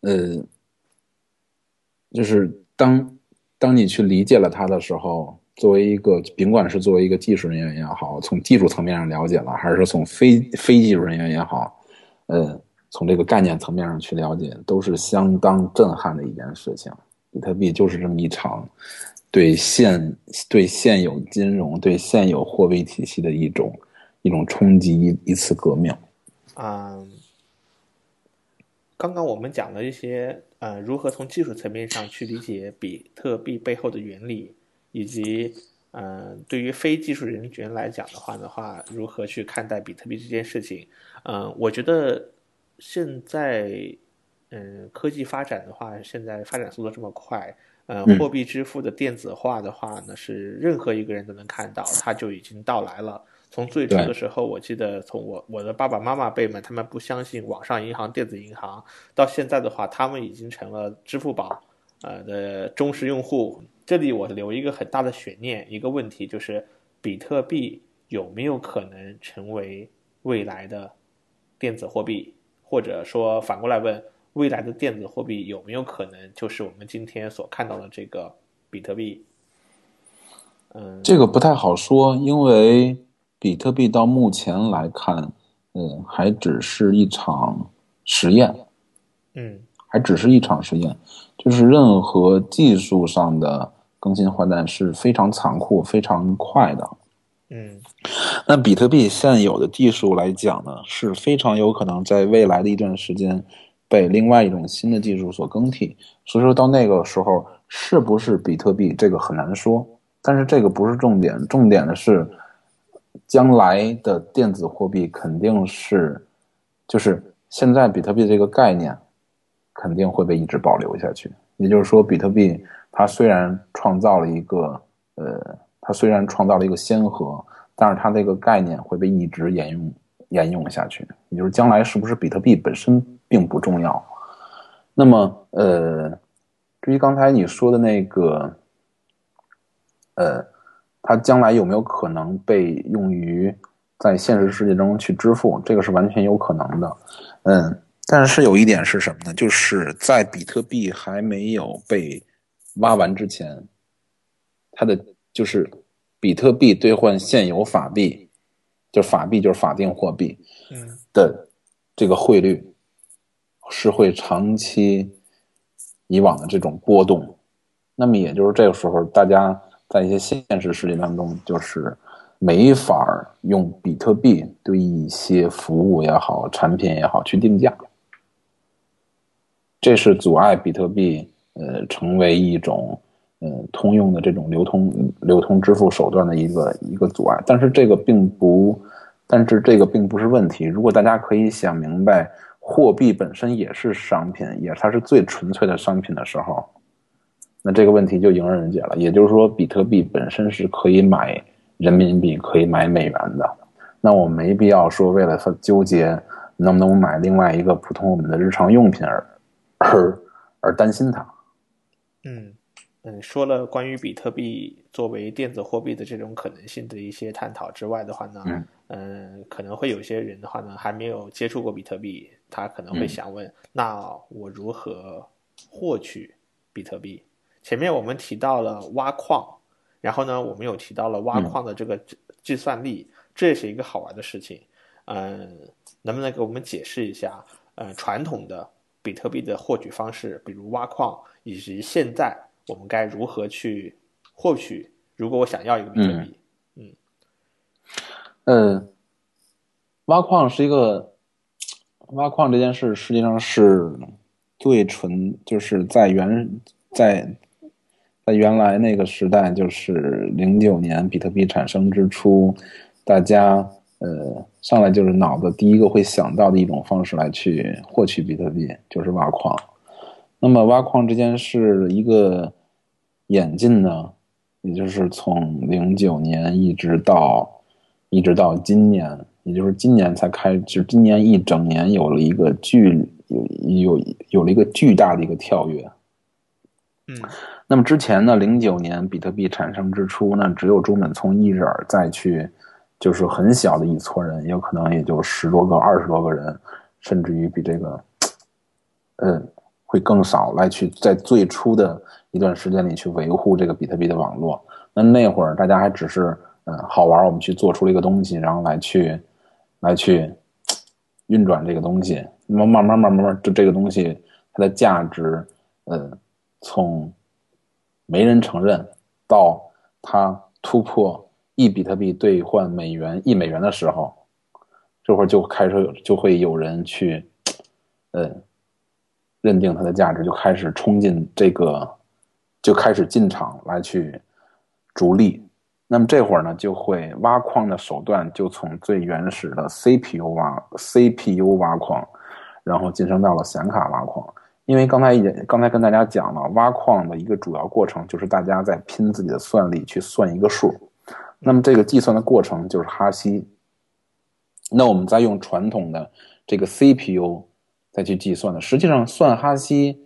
呃，就是当当你去理解了它的时候，作为一个甭管是作为一个技术人员也好，从技术层面上了解了，还是说从非非技术人员也好，呃，从这个概念层面上去了解，都是相当震撼的一件事情。比特币就是这么一场。对现对现有金融、对现有货币体系的一种一种冲击，一一次革命。嗯，刚刚我们讲了一些呃，如何从技术层面上去理解比特币背后的原理，以及嗯，对于非技术人员来讲的话的话，如何去看待比特币这件事情？嗯，我觉得现在嗯，科技发展的话，现在发展速度这么快。呃，货币支付的电子化的话呢，是任何一个人都能看到，它就已经到来了。从最初的时候，我记得从我我的爸爸妈妈辈们，他们不相信网上银行、电子银行，到现在的话，他们已经成了支付宝呃的忠实用户。这里我留一个很大的悬念，一个问题就是，比特币有没有可能成为未来的电子货币，或者说反过来问？未来的电子货币有没有可能就是我们今天所看到的这个比特币？嗯，这个不太好说，因为比特币到目前来看，嗯，还只是一场实验。嗯，还只是一场实验，就是任何技术上的更新换代是非常残酷、非常快的。嗯，那比特币现有的技术来讲呢，是非常有可能在未来的一段时间。被另外一种新的技术所更替，所以说到那个时候是不是比特币这个很难说，但是这个不是重点，重点的是将来的电子货币肯定是，就是现在比特币这个概念肯定会被一直保留下去。也就是说，比特币它虽然创造了一个呃，它虽然创造了一个先河，但是它这个概念会被一直沿用沿用下去。也就是将来是不是比特币本身？并不重要。那么，呃，至于刚才你说的那个，呃，它将来有没有可能被用于在现实世界中去支付？这个是完全有可能的。嗯，但是有一点是什么呢？就是在比特币还没有被挖完之前，它的就是比特币兑换现有法币，就法币就是法定货币，的这个汇率。是会长期以往的这种波动，那么也就是这个时候，大家在一些现实世界当中，就是没法用比特币对一些服务也好、产品也好去定价，这是阻碍比特币呃成为一种呃通用的这种流通流通支付手段的一个一个阻碍。但是这个并不，但是这个并不是问题。如果大家可以想明白。货币本身也是商品，也它是最纯粹的商品的时候，那这个问题就迎刃而解了。也就是说，比特币本身是可以买人民币、可以买美元的，那我没必要说为了它纠结能不能买另外一个普通我们的日常用品而而而担心它。嗯嗯，说了关于比特币作为电子货币的这种可能性的一些探讨之外的话呢，嗯，可能会有些人的话呢，还没有接触过比特币。他可能会想问：那我如何获取比特币？前面我们提到了挖矿，然后呢，我们有提到了挖矿的这个计算力，这也是一个好玩的事情。嗯，能不能给我们解释一下？呃，传统的比特币的获取方式，比如挖矿，以及现在我们该如何去获取？如果我想要一个比特币，嗯，嗯，挖矿是一个。挖矿这件事实际上是最纯，就是在原在在原来那个时代，就是零九年比特币产生之初，大家呃上来就是脑子第一个会想到的一种方式来去获取比特币，就是挖矿。那么挖矿这件事一个演进呢，也就是从零九年一直到一直到今年。也就是今年才开，就今年一整年有了一个巨有有有了一个巨大的一个跳跃。嗯，那么之前呢，零九年比特币产生之初呢，只有中本聪一人再去，就是很小的一撮人，有可能也就十多个、二十多个人，甚至于比这个，嗯，会更少来去在最初的一段时间里去维护这个比特币的网络。那那会儿大家还只是嗯好玩，我们去做出了一个东西，然后来去来去运转这个东西。那么慢慢慢慢慢，就这个东西它的价值，呃。从没人承认到它突破一比特币兑换美元一美元的时候，这会儿就开始就会有人去，呃，认定它的价值，就开始冲进这个，就开始进场来去逐利。那么这会儿呢，就会挖矿的手段就从最原始的 CPU 挖 CPU 挖矿，然后晋升到了显卡挖矿。因为刚才也刚才跟大家讲了，挖矿的一个主要过程就是大家在拼自己的算力去算一个数，那么这个计算的过程就是哈希。那我们再用传统的这个 CPU 再去计算的，实际上算哈希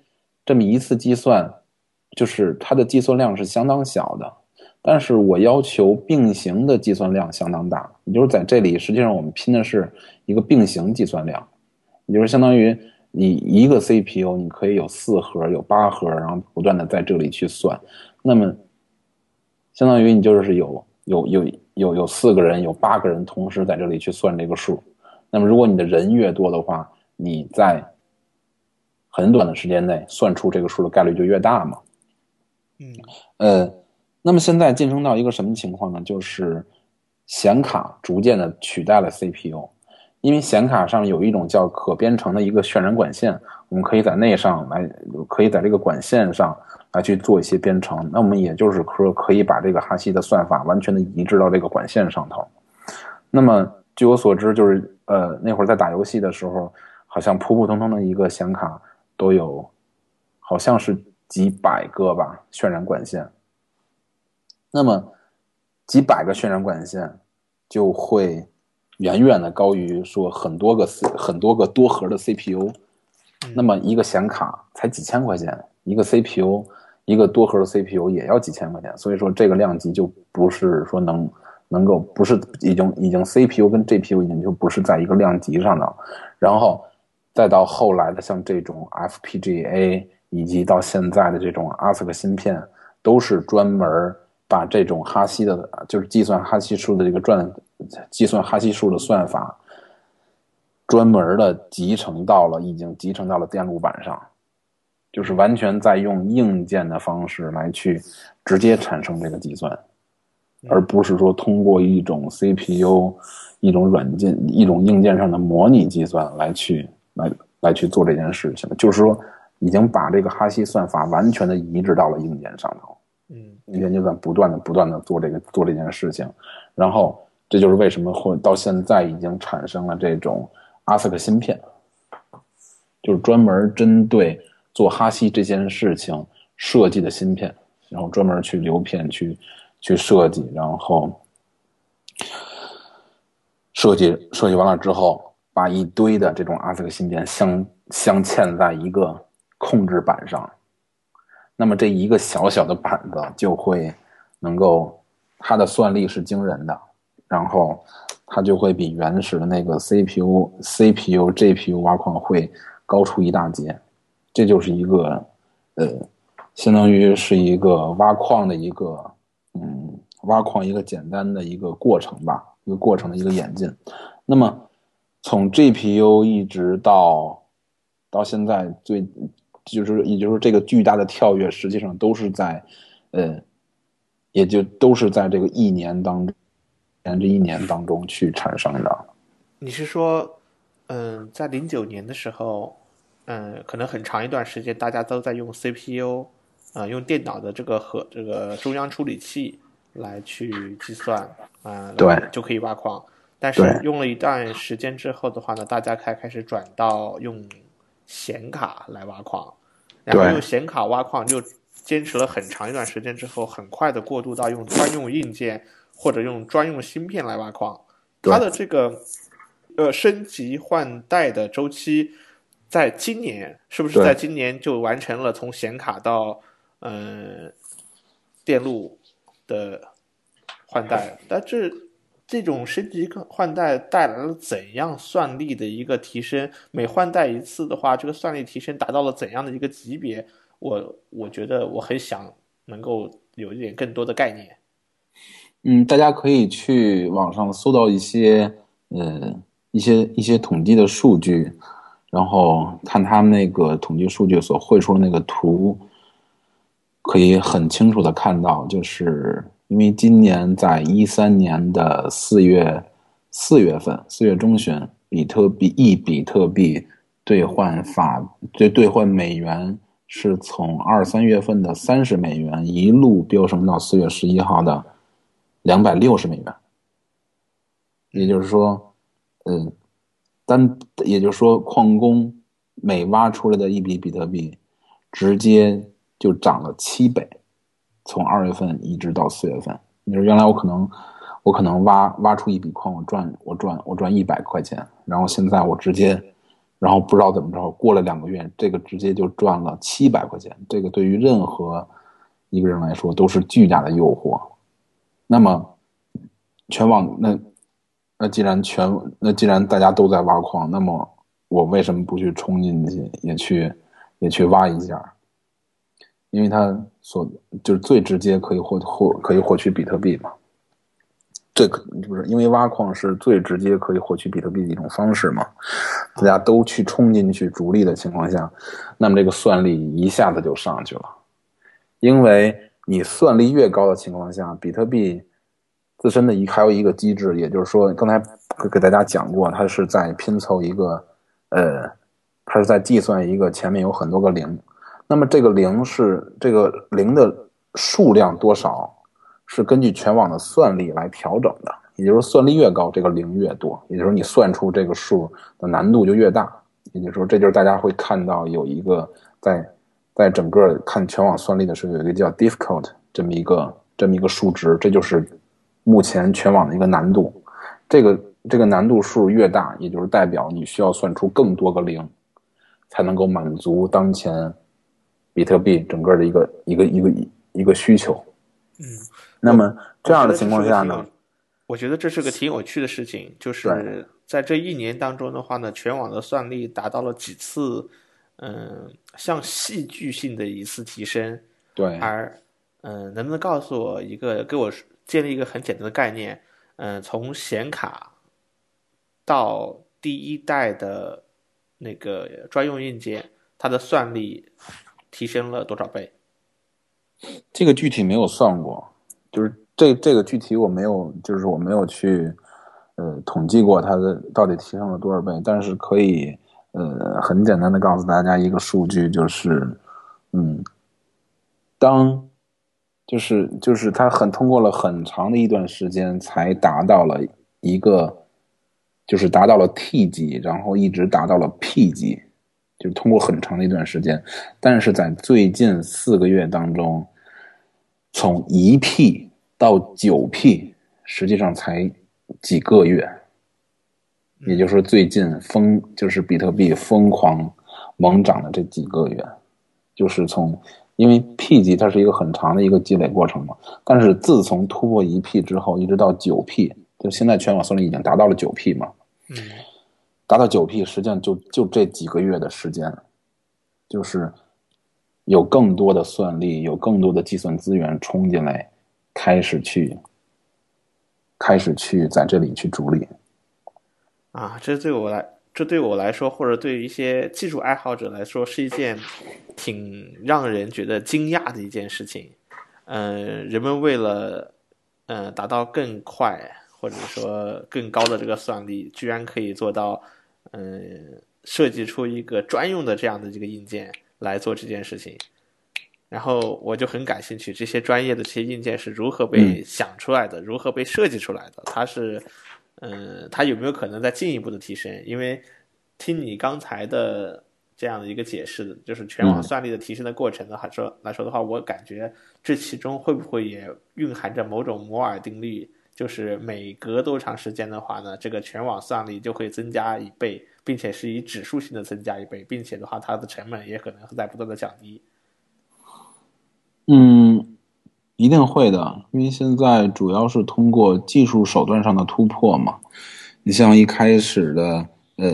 这么一次计算，就是它的计算量是相当小的，但是我要求并行的计算量相当大，也就是在这里实际上我们拼的是一个并行计算量，也就是相当于。你一个 CPU，你可以有四核、有八核，然后不断的在这里去算，那么相当于你就是有有有有有四个人、有八个人同时在这里去算这个数。那么如果你的人越多的话，你在很短的时间内算出这个数的概率就越大嘛。嗯，呃，那么现在晋升到一个什么情况呢？就是显卡逐渐的取代了 CPU。因为显卡上有一种叫可编程的一个渲染管线，我们可以在那上来，可以在这个管线上来去做一些编程。那我们也就是说，可以把这个哈希的算法完全的移植到这个管线上头。那么据我所知，就是呃那会儿在打游戏的时候，好像普普通通的一个显卡都有，好像是几百个吧渲染管线。那么几百个渲染管线就会。远远的高于说很多个 C 很多个多核的 CPU，那么一个显卡才几千块钱，一个 CPU 一个多核的 CPU 也要几千块钱，所以说这个量级就不是说能能够不是已经已经 CPU 跟 GPU 已经就不是在一个量级上的，然后再到后来的像这种 FPGA 以及到现在的这种 ASIC 芯片，都是专门把这种哈希的，就是计算哈希数的这个转。计算哈希数的算法，专门的集成到了，已经集成到了电路板上，就是完全在用硬件的方式来去直接产生这个计算，而不是说通过一种 CPU、一种软件、一种硬件上的模拟计算来去来来去做这件事情。就是说，已经把这个哈希算法完全的移植到了硬件上头。嗯，硬件就在不断的、不断的做这个做这件事情，然后。这就是为什么会到现在已经产生了这种 ASIC 芯片，就是专门针对做哈希这件事情设计的芯片，然后专门去流片去去设计，然后设计设计完了之后，把一堆的这种 ASIC 芯片镶镶嵌在一个控制板上，那么这一个小小的板子就会能够，它的算力是惊人的。然后，它就会比原始的那个 CPU、CPU、GPU 挖矿会高出一大截，这就是一个，呃，相当于是一个挖矿的一个，嗯，挖矿一个简单的一个过程吧，一个过程的一个演进。那么，从 GPU 一直到到现在最，就是也就是这个巨大的跳跃，实际上都是在，呃，也就都是在这个一年当中。年这一年当中去产生的，你是说，嗯，在零九年的时候，嗯，可能很长一段时间大家都在用 CPU，啊，用电脑的这个和这个中央处理器来去计算，啊，对，就可以挖矿。但是用了一段时间之后的话呢，大家开开始转到用显卡来挖矿，然后用显卡挖矿就坚持了很长一段时间之后，很快的过渡到用专用硬件。或者用专用芯片来挖矿，它的这个呃升级换代的周期，在今年是不是在今年就完成了从显卡到嗯电路的换代？但这这种升级换代带来了怎样算力的一个提升？每换代一次的话，这个算力提升达到了怎样的一个级别？我我觉得我很想能够有一点更多的概念。嗯，大家可以去网上搜到一些呃一些一些统计的数据，然后看他们那个统计数据所绘出的那个图，可以很清楚的看到，就是因为今年在一三年的四月四月份四月中旬，比特币一比特币兑换法兑兑换美元。是从二三月份的三十美元一路飙升到四月十一号的两百六十美元，也就是说，嗯，单也就是说，矿工每挖出来的一笔比特币，直接就涨了七倍，从二月份一直到四月份。你说原来我可能我可能挖挖出一笔矿，我赚我赚我赚一百块钱，然后现在我直接。然后不知道怎么着，过了两个月，这个直接就赚了七百块钱。这个对于任何一个人来说都是巨大的诱惑。那么，全网那那既然全那既然大家都在挖矿，那么我为什么不去冲进去，也去也去挖一下？因为它所就是最直接可以获获可以获取比特币嘛。这可不是因为挖矿是最直接可以获取比特币的一种方式嘛？大家都去冲进去逐利的情况下，那么这个算力一下子就上去了。因为你算力越高的情况下，比特币自身的一还有一个机制，也就是说，刚才给大家讲过，它是在拼凑一个呃，它是在计算一个前面有很多个零，那么这个零是这个零的数量多少？是根据全网的算力来调整的，也就是说，算力越高，这个零越多，也就是，你算出这个数的难度就越大。也就是说，这就是大家会看到有一个在在整个看全网算力的时候，有一个叫 difficult 这么一个这么一个数值，这就是目前全网的一个难度。这个这个难度数越大，也就是代表你需要算出更多个零，才能够满足当前比特币整个的一个一个一个一个需求。嗯。那么这样的情况下呢？我觉得这是个挺有趣的事情，就是在这一年当中的话呢，全网的算力达到了几次，嗯，像戏剧性的一次提升。对。而，嗯，能不能告诉我一个，给我建立一个很简单的概念？嗯，从显卡到第一代的那个专用硬件，它的算力提升了多少倍？这个具体没有算过。就是这这个具体我没有，就是我没有去，呃，统计过它的到底提升了多少倍，但是可以，呃，很简单的告诉大家一个数据，就是，嗯，当，就是就是它很通过了很长的一段时间才达到了一个，就是达到了 T 级，然后一直达到了 P 级，就是通过很长的一段时间，但是在最近四个月当中。从一 P 到九 P，实际上才几个月，也就是说最近疯就是比特币疯狂猛涨的这几个月，就是从因为 P 级它是一个很长的一个积累过程嘛，但是自从突破一 P 之后，一直到九 P，就现在全网算力已经达到了九 P 嘛，嗯，达到九 P，实际上就就这几个月的时间，就是。有更多的算力，有更多的计算资源冲进来，开始去，开始去在这里去逐利。啊，这对我来，这对我来说，或者对于一些技术爱好者来说，是一件挺让人觉得惊讶的一件事情。嗯，人们为了嗯达到更快或者说更高的这个算力，居然可以做到嗯设计出一个专用的这样的一个硬件。来做这件事情，然后我就很感兴趣，这些专业的这些硬件是如何被想出来的，如何被设计出来的？它是，嗯，它有没有可能再进一步的提升？因为听你刚才的这样的一个解释，就是全网算力的提升的过程的话说来说的话，我感觉这其中会不会也蕴含着某种摩尔定律？就是每隔多长时间的话呢，这个全网算力就会增加一倍，并且是以指数性的增加一倍，并且的话，它的成本也可能在不断的降低。嗯，一定会的，因为现在主要是通过技术手段上的突破嘛。你像一开始的，呃，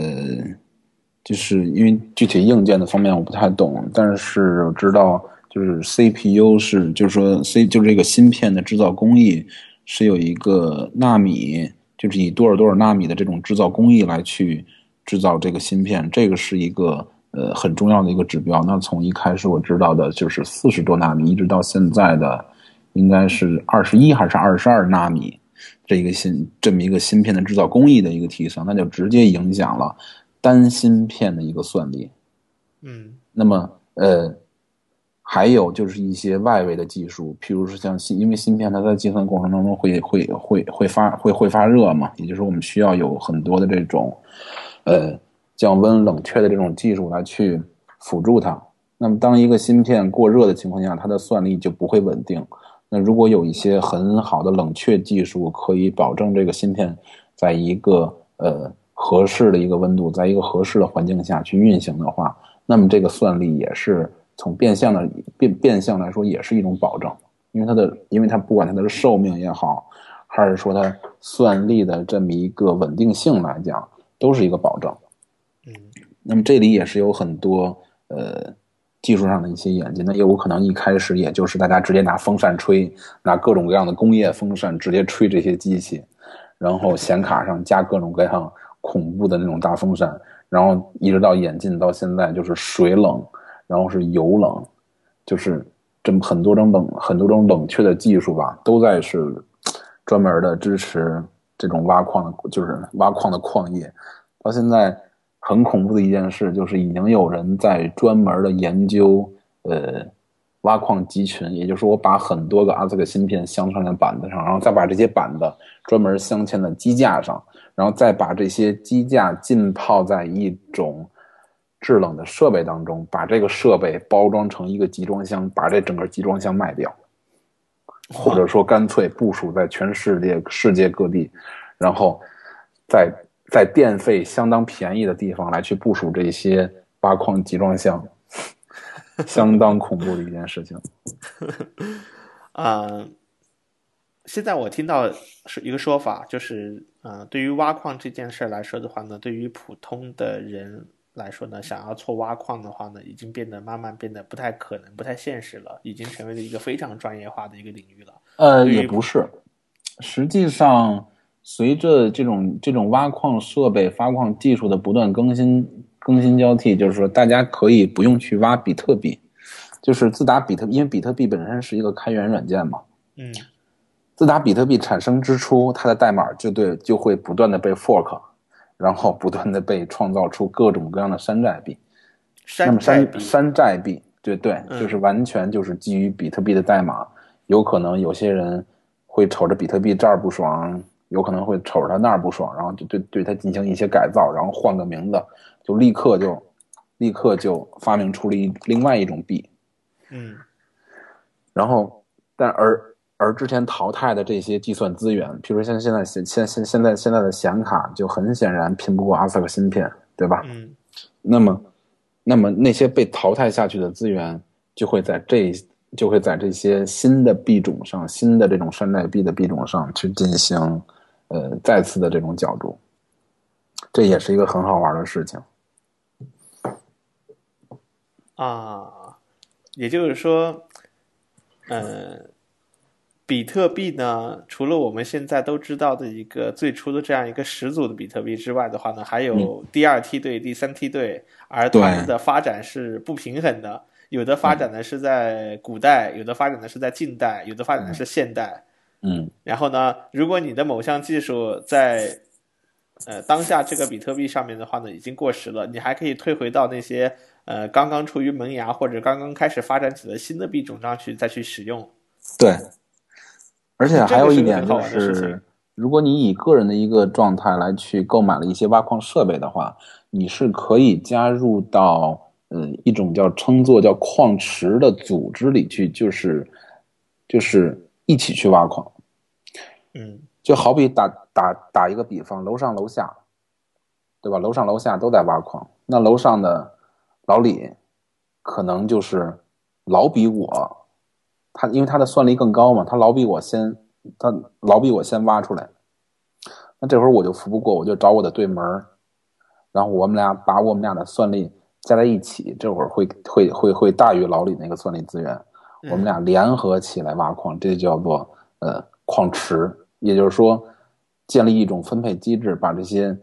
就是因为具体硬件的方面我不太懂，但是我知道，就是 CPU 是，就是说 C 就是这个芯片的制造工艺是有一个纳米，就是以多少多少纳米的这种制造工艺来去制造这个芯片，这个是一个。呃，很重要的一个指标。那从一开始我知道的就是四十多纳米，一直到现在的应该是二十一还是二十二纳米，这一个芯这么一个芯片的制造工艺的一个提升，那就直接影响了单芯片的一个算力。嗯，那么呃，还有就是一些外围的技术，譬如说像芯，因为芯片它在计算过程当中会会会会发会会发热嘛，也就是我们需要有很多的这种呃。降温冷却的这种技术来去辅助它。那么，当一个芯片过热的情况下，它的算力就不会稳定。那如果有一些很好的冷却技术，可以保证这个芯片在一个呃合适的一个温度，在一个合适的环境下去运行的话，那么这个算力也是从变相的变变相来说，也是一种保证。因为它的，因为它不管它的寿命也好，还是说它算力的这么一个稳定性来讲，都是一个保证。嗯那么这里也是有很多呃技术上的一些演进，那有可能一开始也就是大家直接拿风扇吹，拿各种各样的工业风扇直接吹这些机器，然后显卡上加各种各样恐怖的那种大风扇，然后一直到演进到现在就是水冷，然后是油冷，就是这么很多种冷很多种冷却的技术吧，都在是专门的支持这种挖矿的，就是挖矿的矿业，到现在。很恐怖的一件事，就是已经有人在专门的研究，呃，挖矿集群，也就是，我把很多个阿兹克芯片镶嵌在板子上，然后再把这些板子专门镶嵌在机架上，然后再把这些机架浸泡在一种制冷的设备当中，把这个设备包装成一个集装箱，把这整个集装箱卖掉，或者说干脆部署在全世界世界各地，然后在。在电费相当便宜的地方来去部署这些挖矿集装箱，相当恐怖的一件事情。啊，现在我听到是一个说法，就是啊，对于挖矿这件事来说的话呢，对于普通的人来说呢，想要做挖矿的话呢，已经变得慢慢变得不太可能、不太现实了，已经成为了一个非常专业化的一个领域了。呃，也不是，实际上。随着这种这种挖矿设备、发矿技术的不断更新、更新交替，就是说，大家可以不用去挖比特币，就是自打比特，因为比特币本身是一个开源软件嘛，嗯，自打比特币产生之初，它的代码就对就会不断的被 fork，然后不断的被创造出各种各样的山寨币，那么山山寨币，对对，就是完全就是基于比特币的代码，有可能有些人会瞅着比特币这儿不爽。有可能会瞅着他那儿不爽，然后就对对他进行一些改造，然后换个名字，就立刻就，立刻就发明出了一另外一种币，嗯，然后但而而之前淘汰的这些计算资源，比如说像现在现现现现在现在的显卡就很显然拼不过 ASIC 芯片，对吧？嗯，那么那么那些被淘汰下去的资源就会在这。就会在这些新的币种上，新的这种山寨币的币种上去进行，呃，再次的这种角逐，这也是一个很好玩的事情。啊，也就是说，呃，比特币呢，除了我们现在都知道的一个最初的这样一个始祖的比特币之外的话呢，还有第二梯队、第三梯队，而它们的发展是不平衡的。有的发展呢是在古代，有的发展呢是在近代，有的发展的是现代。嗯，然后呢，如果你的某项技术在呃当下这个比特币上面的话呢，已经过时了，你还可以退回到那些呃刚刚处于萌芽或者刚刚开始发展起的新的币种上去再去使用。对，而且还有一点就是，如果你以个人的一个状态来去购买了一些挖矿设备的话，你是可以加入到。嗯，一种叫称作叫矿池的组织里去，就是就是一起去挖矿。嗯，就好比打打打一个比方，楼上楼下，对吧？楼上楼下都在挖矿，那楼上的老李可能就是老比我，他因为他的算力更高嘛，他老比我先，他老比我先挖出来。那这会儿我就扶不过，我就找我的对门儿，然后我们俩把我们俩的算力加在一起，这会儿会会会会大于老李那个算力资源。我们俩联合起来挖矿，这叫做呃矿池。也就是说，建立一种分配机制，把这些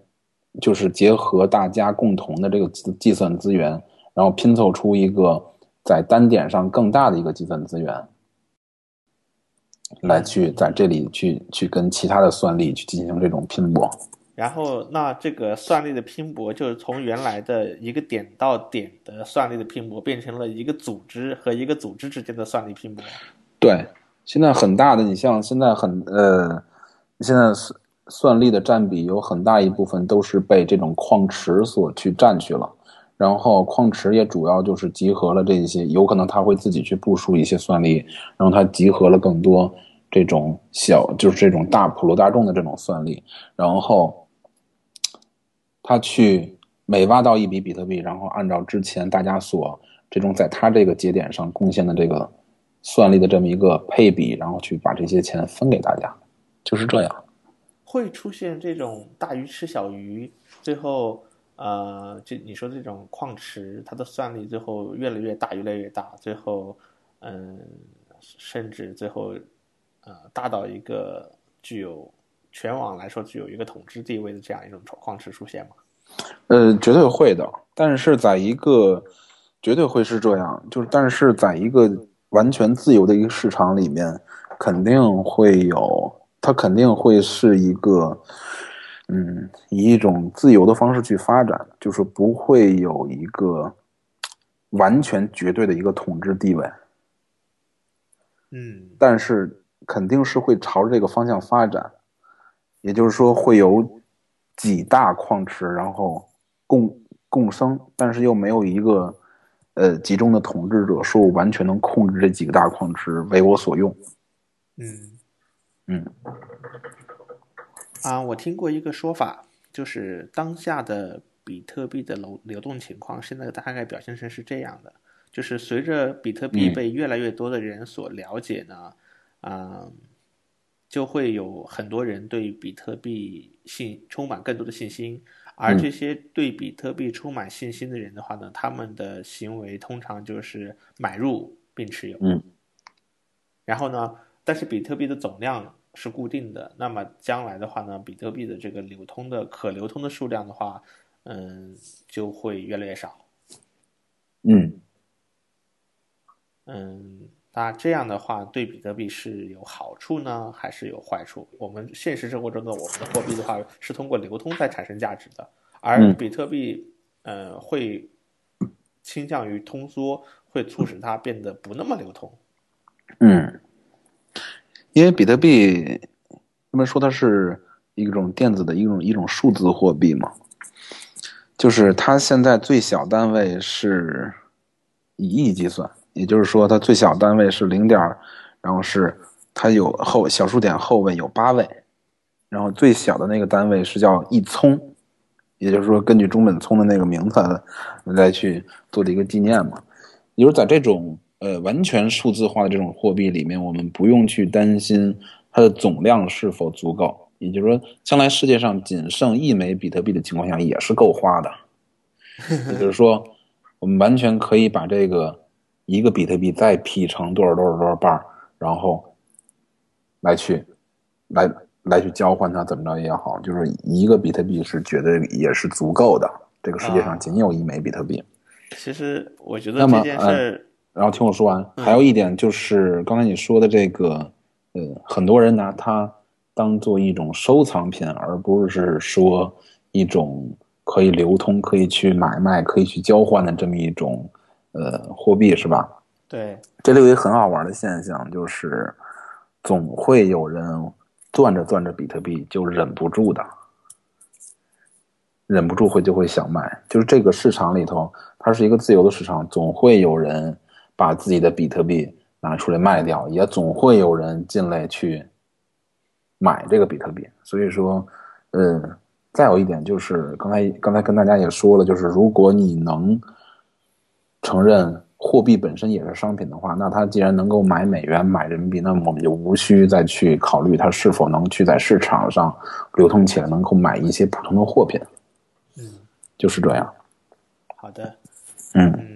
就是结合大家共同的这个计算资源，然后拼凑出一个在单点上更大的一个计算资源，来去在这里去去跟其他的算力去进行这种拼搏。然后，那这个算力的拼搏，就是从原来的一个点到点的算力的拼搏，变成了一个组织和一个组织之间的算力拼搏。对。现在很大的，你像现在很呃，现在算算力的占比有很大一部分都是被这种矿池所去占去了，然后矿池也主要就是集合了这些，有可能他会自己去部署一些算力，然后他集合了更多这种小，就是这种大普罗大众的这种算力，然后他去每挖到一笔比特币，然后按照之前大家所这种在他这个节点上贡献的这个。算力的这么一个配比，然后去把这些钱分给大家，就是这样。会出现这种大鱼吃小鱼，最后呃，就你说这种矿池，它的算力最后越来越大，越来越大，最后嗯，甚至最后呃，大到一个具有全网来说具有一个统治地位的这样一种矿池出现吗？呃，绝对会的，但是在一个绝对会是这样，就是但是在一个。完全自由的一个市场里面，肯定会有，它肯定会是一个，嗯，以一种自由的方式去发展，就是不会有一个完全绝对的一个统治地位。嗯，但是肯定是会朝着这个方向发展，也就是说会有几大矿池，然后共共生，但是又没有一个。呃，集中的统治者说我完全能控制这几个大矿池，为我所用。嗯嗯啊，我听过一个说法，就是当下的比特币的流流动情况，现在大概表现成是这样的：，就是随着比特币被越来越多的人所了解呢，啊，就会有很多人对比特币信充满更多的信心。而这些对比特币充满信心的人的话呢，他们的行为通常就是买入并持有。嗯。然后呢，但是比特币的总量是固定的，那么将来的话呢，比特币的这个流通的可流通的数量的话，嗯，就会越来越少。嗯。嗯。那这样的话，对比特币是有好处呢，还是有坏处？我们现实生活中的我们的货币的话，是通过流通在产生价值的，而比特币，呃，会倾向于通缩，会促使它变得不那么流通。嗯，因为比特币，他们说它是一种电子的一种一种数字货币嘛，就是它现在最小单位是以亿计算。也就是说，它最小单位是零点，然后是它有后小数点后位有八位，然后最小的那个单位是叫一聪，也就是说根据中本聪的那个名字来去做的一个纪念嘛。也就是在这种呃完全数字化的这种货币里面，我们不用去担心它的总量是否足够。也就是说，将来世界上仅剩一枚比特币的情况下也是够花的。也就是说，我们完全可以把这个。一个比特币再劈成多少多少多少半然后来去来来去交换它，怎么着也好，就是一个比特币是绝对也是足够的。这个世界上仅有一枚比特币。其实我觉得这件事，然后听我说完，还有一点就是刚才你说的这个，呃，很多人拿它当做一种收藏品，而不是说一种可以流通、可以去买卖、可以去交换的这么一种。呃，货币是吧？对，这里有一个很好玩的现象，就是总会有人攥着攥着比特币就忍不住的，忍不住会就会想卖。就是这个市场里头，它是一个自由的市场，总会有人把自己的比特币拿出来卖掉，也总会有人进来去买这个比特币。所以说，嗯，再有一点就是刚才刚才跟大家也说了，就是如果你能承认。货币本身也是商品的话，那它既然能够买美元、买人民币，那么我们就无需再去考虑它是否能去在市场上流通起来，能够买一些普通的货品。嗯，就是这样。好的。嗯嗯，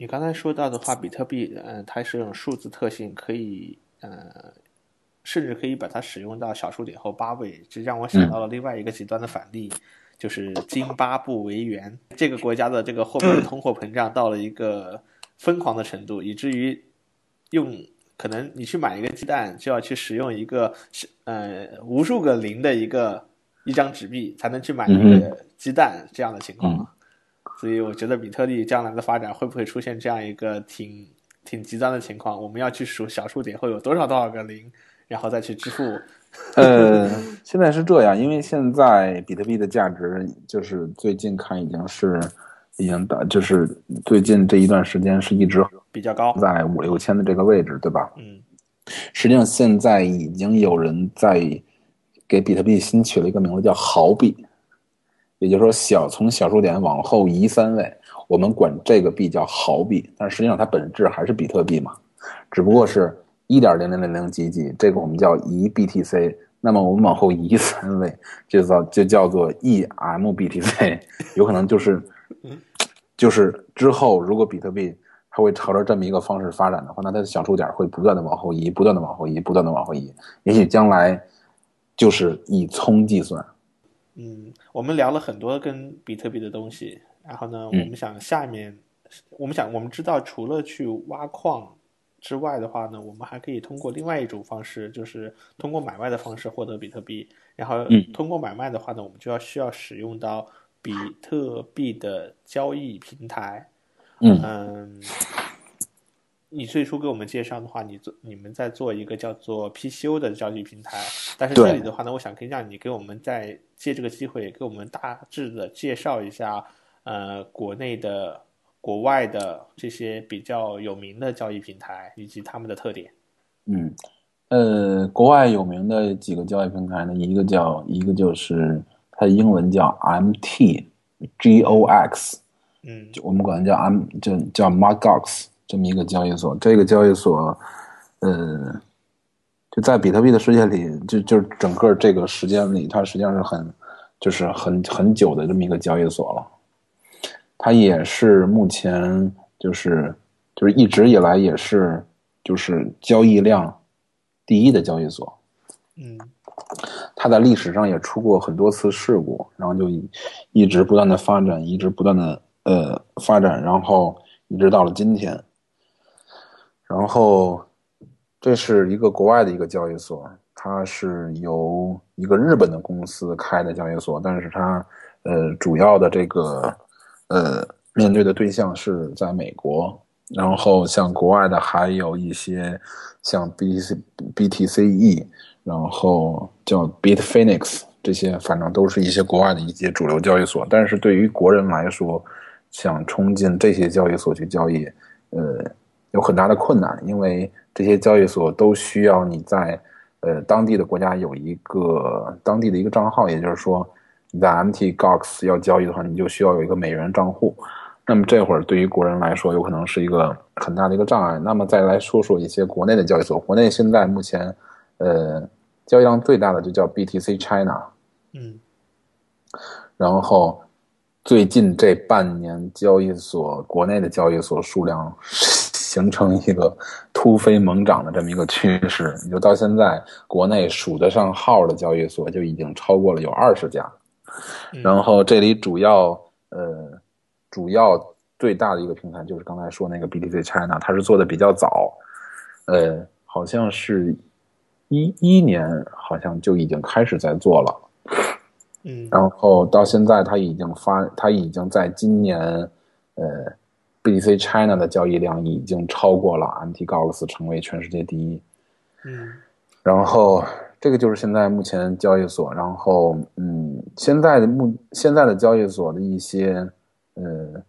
你刚才说到的话，比特币，嗯，它是用数字特性，可以，呃，甚至可以把它使用到小数点后八位，这让我想到了另外一个极端的反例。就是津巴布韦元这个国家的这个货币的通货膨胀到了一个疯狂的程度，以至于用可能你去买一个鸡蛋就要去使用一个是呃无数个零的一个一张纸币才能去买一个鸡蛋这样的情况。所以我觉得比特币将来的发展会不会出现这样一个挺挺极端的情况？我们要去数小数点会有多少多少个零，然后再去支付。呃，现在是这样，因为现在比特币的价值就是最近看已经是已经到，就是最近这一段时间是一直比较高，在五六千的这个位置，对吧？嗯，实际上现在已经有人在给比特币新取了一个名字叫毫币，也就是说小从小数点往后移三位，我们管这个币叫毫币，但实际上它本质还是比特币嘛，只不过是。一点零零零零几几，这个我们叫移 BTC。那么我们往后移三位，就叫就叫做 EMBTC。有可能就是，就是之后如果比特币它会朝着这么一个方式发展的话，那它的小数点会不断的往后移，不断的往后移，不断的往后移。也许将来就是以聪计算。嗯，我们聊了很多跟比特币的东西，然后呢，我们想下面，我们想我们知道除了去挖矿。之外的话呢，我们还可以通过另外一种方式，就是通过买卖的方式获得比特币。然后通过买卖的话呢，我们就要需要使用到比特币的交易平台。嗯，你最初给我们介绍的话，你做你们在做一个叫做 PCO 的交易平台。但是这里的话呢，我想可以让你给我们再借这个机会给我们大致的介绍一下，呃，国内的。国外的这些比较有名的交易平台以及他们的特点。嗯，呃，国外有名的几个交易平台呢，一个叫一个就是它的英文叫 MTGOX，嗯，就我们管它叫 M，就叫 MarkGox 这么一个交易所。这个交易所，呃，就在比特币的世界里，就就整个这个时间里，它实际上是很就是很很久的这么一个交易所了。它也是目前就是就是一直以来也是就是交易量第一的交易所，嗯，它在历史上也出过很多次事故，然后就一直不断的发展，一直不断的呃发展，然后一直到了今天，然后这是一个国外的一个交易所，它是由一个日本的公司开的交易所，但是它呃主要的这个。呃，面对的对象是在美国，然后像国外的还有一些像 B C B T C E，然后叫 Bitfinex 这些，反正都是一些国外的一些主流交易所。但是对于国人来说，想冲进这些交易所去交易，呃，有很大的困难，因为这些交易所都需要你在呃当地的国家有一个当地的一个账号，也就是说。你在 MTGOX 要交易的话，你就需要有一个美元账户。那么这会儿对于国人来说，有可能是一个很大的一个障碍。那么再来说说一些国内的交易所，国内现在目前，呃，交易量最大的就叫 BTC China。嗯。然后最近这半年，交易所国内的交易所数量形成一个突飞猛涨的这么一个趋势。你就到现在，国内数得上号的交易所就已经超过了有二十家。然后这里主要呃，主要最大的一个平台就是刚才说那个 BTC China，它是做的比较早，呃，好像是一一年好像就已经开始在做了，嗯，然后到现在它已经发，它已经在今年呃，BTC China 的交易量已经超过了 MTGOX，成为全世界第一，嗯，然后。这个就是现在目前交易所，然后嗯，现在的目现在的交易所的一些呃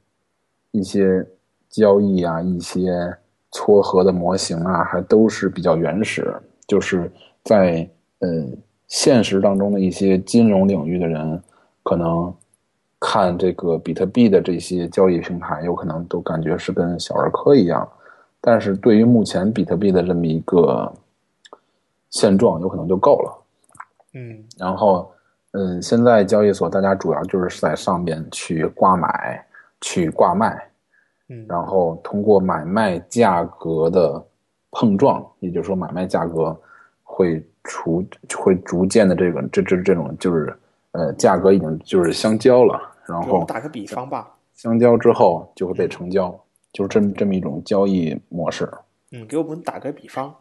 一些交易啊，一些撮合的模型啊，还都是比较原始，就是在呃，现实当中的一些金融领域的人，可能看这个比特币的这些交易平台，有可能都感觉是跟小儿科一样。但是对于目前比特币的这么一个现状，有可能就够了。嗯然后，嗯，现在交易所大家主要就是在上面去挂买、去挂卖，嗯然后通过买卖价格的碰撞，也就是说买卖价格会逐会逐渐的这个这这这种就是呃价格已经就是相交了，然后打个比方吧，相交之后就会被成交，就是这么这么一种交易模式。嗯，给我们打个比方，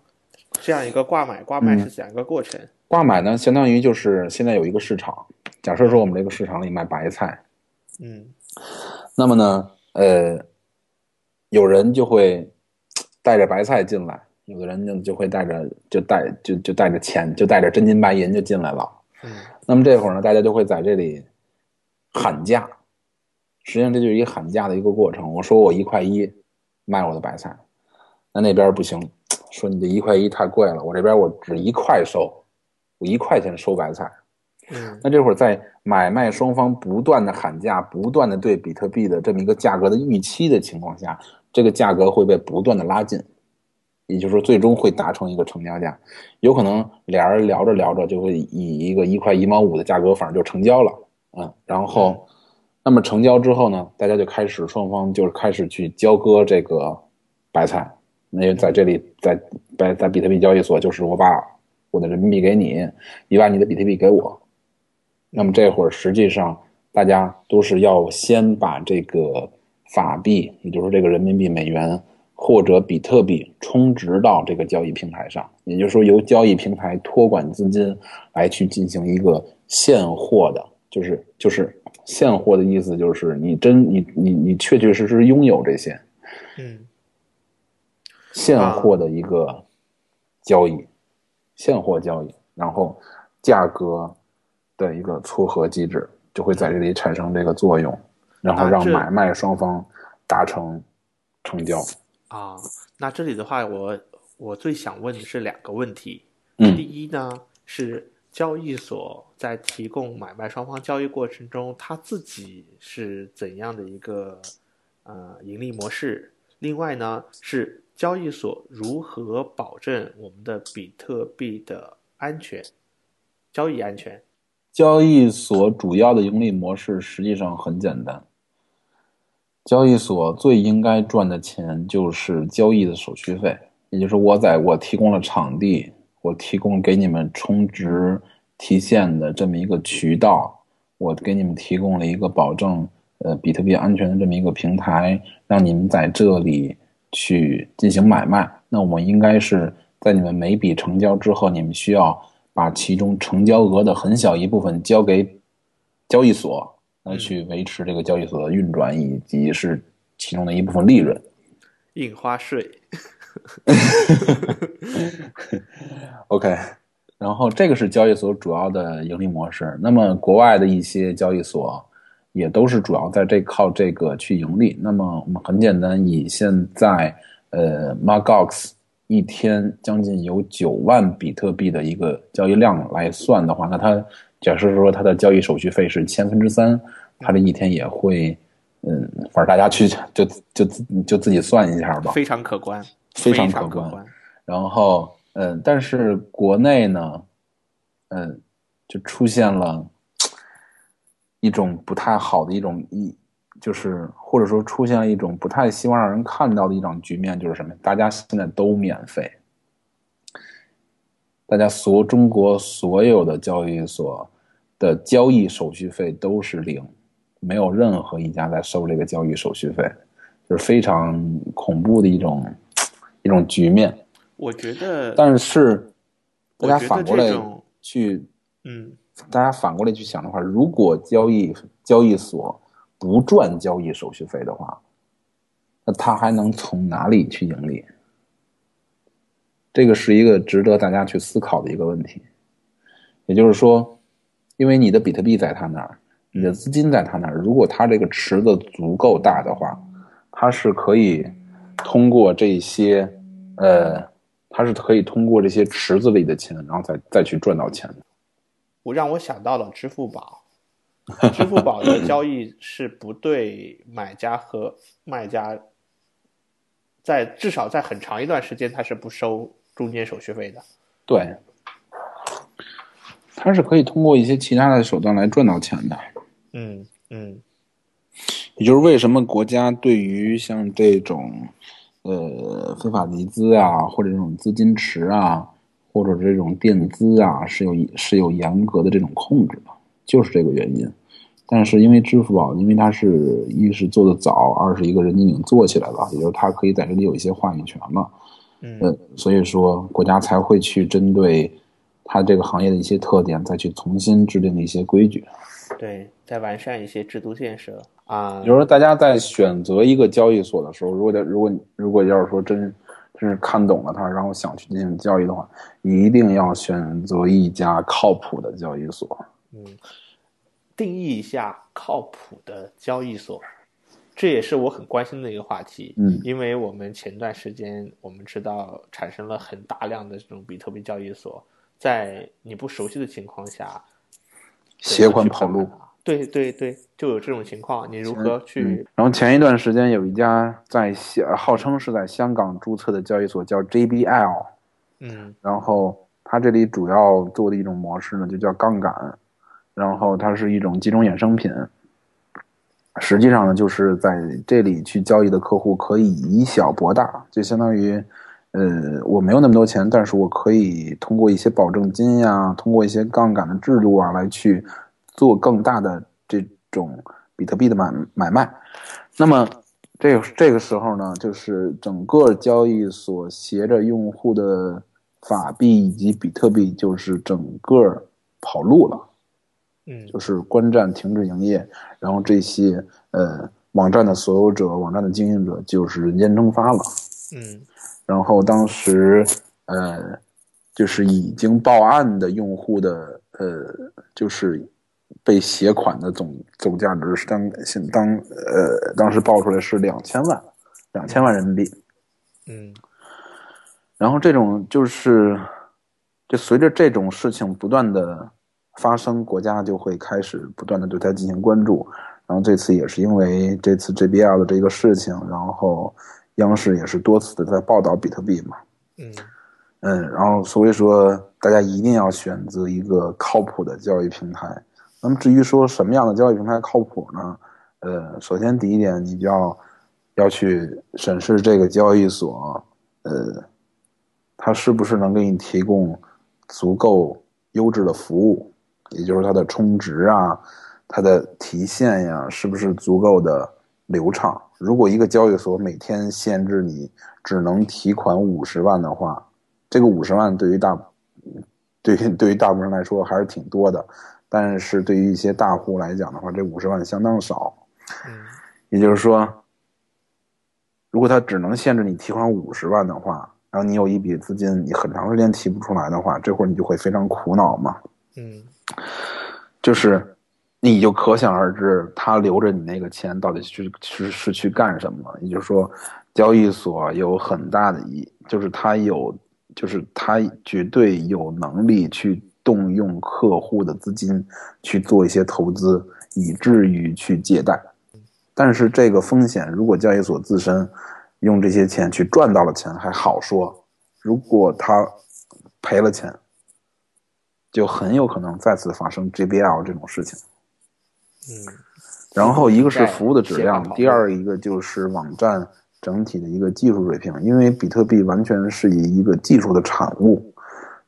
这样一个挂买挂卖是怎样一个过程？挂买呢，相当于就是现在有一个市场，假设说我们这个市场里卖白菜，嗯那么呢，呃，有人就会带着白菜进来，有的人就就会带着就带就就带着钱，就带着真金白银就进来了。嗯那么这会儿呢，大家就会在这里喊价，实际上这就是一个喊价的一个过程。我说我一块一卖我的白菜，那那边不行，说你这一块一太贵了，我这边我只一块收，我一块钱收白菜。嗯那这会儿在买卖双方不断的喊价，不断的对比特币的这么一个价格的预期的情况下，这个价格会被不断的拉近，也就是说最终会达成一个成交价。有可能俩人聊着聊着就会以一个一块一毛五的价格反正就成交了，嗯，然后那么成交之后呢，大家就开始双方就是开始去交割这个白菜。那在这里，在在在比特币交易所，就是我把我的人民币给你，你把你的比特币给我。那么这会儿实际上大家都是要先把这个法币，也就是这个人民币、美元或者比特币充值到这个交易平台上，也就是说由交易平台托管资金来去进行一个现货的，就是就是现货的意思就是你真你你你确确实实拥有这些嗯现货的一个交易，现货交易，然后价格的一个撮合机制就会在这里产生这个作用，然后让买卖双方达成成交。啊，那这里的话，我我最想问的是两个问题。嗯第一呢是交易所在提供买卖双方交易过程中，它自己是怎样的一个呃盈利模式？另外呢是交易所如何保证我们的比特币的安全、交易安全？交易所主要的盈利模式实际上很简单，交易所最应该赚的钱就是交易的手续费，也就是我在我提供了场地，我提供给你们充值提现的这么一个渠道，我给你们提供了一个保证呃比特币安全的这么一个平台，让你们在这里去进行买卖。那我们应该是在你们每笔成交之后，你们需要把其中成交额的很小一部分交给交易所，来去维持这个交易所的运转，以及是其中的一部分利润。印花税，OK，然后这个是交易所主要的盈利模式。那么国外的一些交易所也都是主要在这靠这个去盈利。那么我们很简单，以现在呃 m a r g o x 一天将近有九万比特币的一个交易量来算的话，那它假设说它的交易手续费是千分之三，它这一天也会，嗯，反正大家去就就自就自己算一下吧。非常可观，非常可可观然后，嗯，但是国内呢，嗯，就出现了一种不太好的一种一，就是或者说出现了一种不太希望让人看到的一种局面，就是什么？大家现在都免费，大家所中国所有的交易所的交易手续费都是零，没有任何一家在收这个交易手续费，就是非常恐怖的一种一种局面。我觉得，但是大家反过来去，嗯大家反过来去想的话，如果交易交易所不赚交易手续费的话，那他还能从哪里去盈利？这个是一个值得大家去思考的一个问题。也就是说，因为你的比特币在他那儿，你的资金在他那儿，如果他这个池子足够大的话，他是可以通过这些呃他是可以通过这些池子里的钱，然后再再去赚到钱的。我让我想到了支付宝，支付宝的交易是不对买家和卖家，在至少在很长一段时间，它是不收中间手续费的。对，它是可以通过一些其他的手段来赚到钱的。嗯嗯，也就是为什么国家对于像这种呃非法集资啊，或者这种资金池啊，或者这种垫资啊，是有是有严格的这种控制的，就是这个原因。但是因为支付宝，因为它是一是做的早，二是一个人家已经做起来了，也就是它可以在这里有一些话语权了。嗯呃，所以说国家才会去针对它这个行业的一些特点，再去重新制定一些规矩。对，再完善一些制度建设啊比。如说，大家在选择一个交易所的时候，如果的如果如果要是说真真是看懂了它，然后想去进行交易的话，一定要选择一家靠谱的交易所。嗯，定义一下靠谱的交易所，这也是我很关心的一个话题。嗯因为我们前段时间我们知道产生了很大量的这种比特币交易所，在你不熟悉的情况下，携款跑路。对对对，就有这种情况，你如何去？嗯，然后前一段时间有一家在香号称是在香港注册的交易所叫 JBL，嗯然后它这里主要做的一种模式呢，就叫杠杆，然后它是一种集中衍生品。实际上呢，就是在这里去交易的客户可以以小博大，就相当于，呃，我没有那么多钱，但是我可以通过一些保证金呀，通过一些杠杆的制度啊，来去做更大的这种比特币的买买卖。那么这个这个时候呢，就是整个交易所携着用户的法币以及比特币，就是整个跑路了。嗯就是观战停止营业，然后这些呃网站的所有者、网站的经营者就是人间蒸发了。嗯然后当时呃就是已经报案的用户的呃就是被携款的总总价值是当现当呃当时报出来是两千万，两千万人民币。嗯然后这种就是，就随着这种事情不断的发生，国家就会开始不断的对它进行关注。然后这次也是因为这次 JBL 的这个事情，然后央视也是多次的在报道比特币嘛，嗯嗯，然后所以说大家一定要选择一个靠谱的交易平台。那么至于说什么样的交易平台靠谱呢？呃，首先第一点，你就要要去审视这个交易所，呃，它是不是能给你提供足够优质的服务，也就是它的充值啊，它的提现呀，是不是足够的流畅？如果一个交易所每天限制你只能提款五十万的话，这个五十万对于大，对于对于大部分人来说还是挺多的，但是对于一些大户来讲的话，这五十万相当少。嗯也就是说，如果他只能限制你提款五十万的话，然后你有一笔资金，你很长时间提不出来的话，这会儿你就会非常苦恼嘛。嗯就是，你就可想而知，他留着你那个钱到底是是是去干什么？也就是说，交易所有很大的一，就是他有，就是他绝对有能力去动用客户的资金去做一些投资，以至于去借贷。但是这个风险，如果交易所自身用这些钱去赚到了钱还好说，如果他赔了钱，就很有可能再次发生 JBL 这种事情。嗯然后一个是服务的质量，第二一个就是网站整体的一个技术水平，因为比特币完全是以一个技术的产物。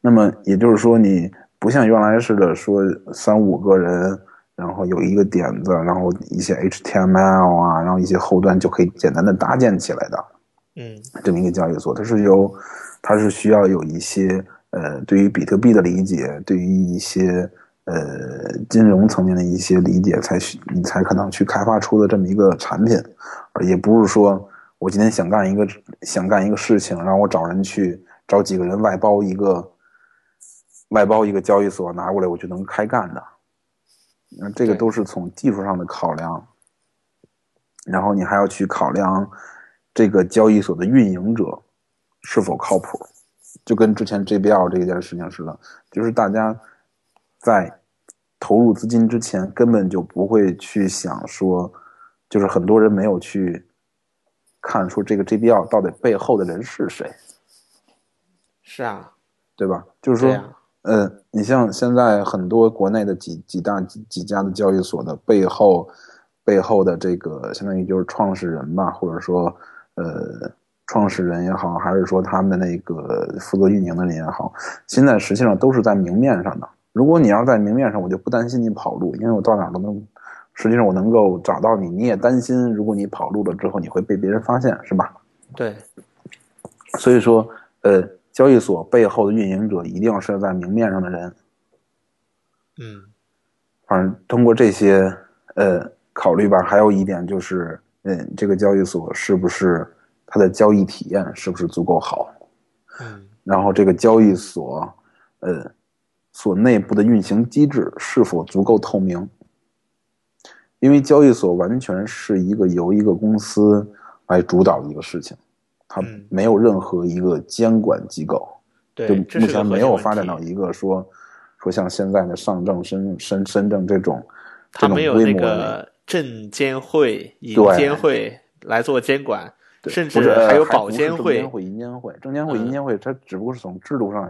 那么也就是说，你不像原来似的说三五个人，然后有一个点子，然后一些 HTML 啊，然后一些后端就可以简单的搭建起来的。嗯这么一个交易所，它是由，它是需要有一些呃对于比特币的理解，对于一些呃金融层面的一些理解，才去你才可能去开发出的这么一个产品，而也不是说我今天想干一个想干一个事情，然后我找人去找几个人外包一个外包一个交易所拿过来我就能开干的，那这个都是从技术上的考量，然后你还要去考量这个交易所的运营者是否靠谱。就跟之前 JBL 这一件事情似的，就是大家在投入资金之前根本就不会去想说，就是很多人没有去看出这个 JBL 到底背后的人是谁，是啊，对吧？就是说，呃，你像现在很多国内的几几大几几家的交易所的背后背后的这个相当于就是创始人吧，或者说呃。创始人也好，还是说他们的那个负责运营的人也好，现在实际上都是在明面上的。如果你要在明面上，我就不担心你跑路，因为我到哪都能，实际上我能够找到你。你也担心，如果你跑路了之后，你会被别人发现，是吧？对。所以说，呃，交易所背后的运营者一定要是在明面上的人。嗯。反正通过这些呃考虑吧，还有一点就是，嗯，这个交易所是不是？它的交易体验是不是足够好？嗯，然后这个交易所，呃，所内部的运行机制是否足够透明？因为交易所完全是一个由一个公司来主导的一个事情，它没有任何一个监管机构，对，目前没有发展到一个说说像现在的上证、深深深圳这种这种规模的证监会、银监会来做监管。甚至还有保监会、银监会、证监会、银监会，它只不过是从制度上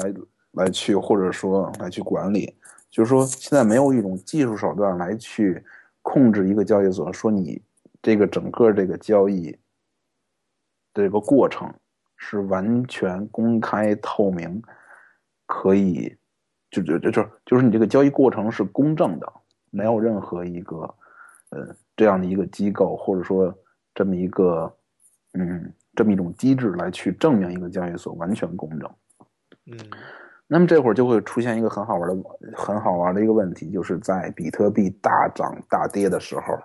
来来去，或者说来去管理。就是说，现在没有一种技术手段来去控制一个交易所，说你这个整个这个交易这个过程是完全公开透明，可以就就就就就是你这个交易过程是公正的，没有任何一个呃这样的一个机构，或者说这么一个。嗯，这么一种机制来去证明一个交易所完全公正。嗯，那么这会儿就会出现一个很好玩的、很好玩的一个问题，就是在比特币大涨大跌的时候，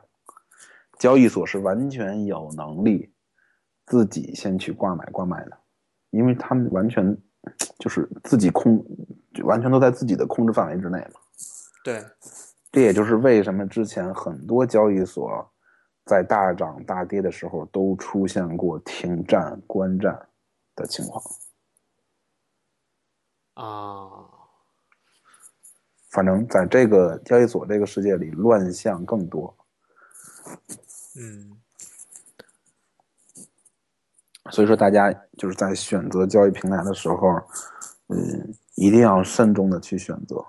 交易所是完全有能力自己先去挂买挂卖的，因为他们完全就是自己控，完全都在自己的控制范围之内嘛。对，这也就是为什么之前很多交易所。在大涨大跌的时候，都出现过停战、观战的情况啊。反正，在这个交易所这个世界里，乱象更多。嗯，所以说，大家就是在选择交易平台的时候，嗯，一定要慎重的去选择。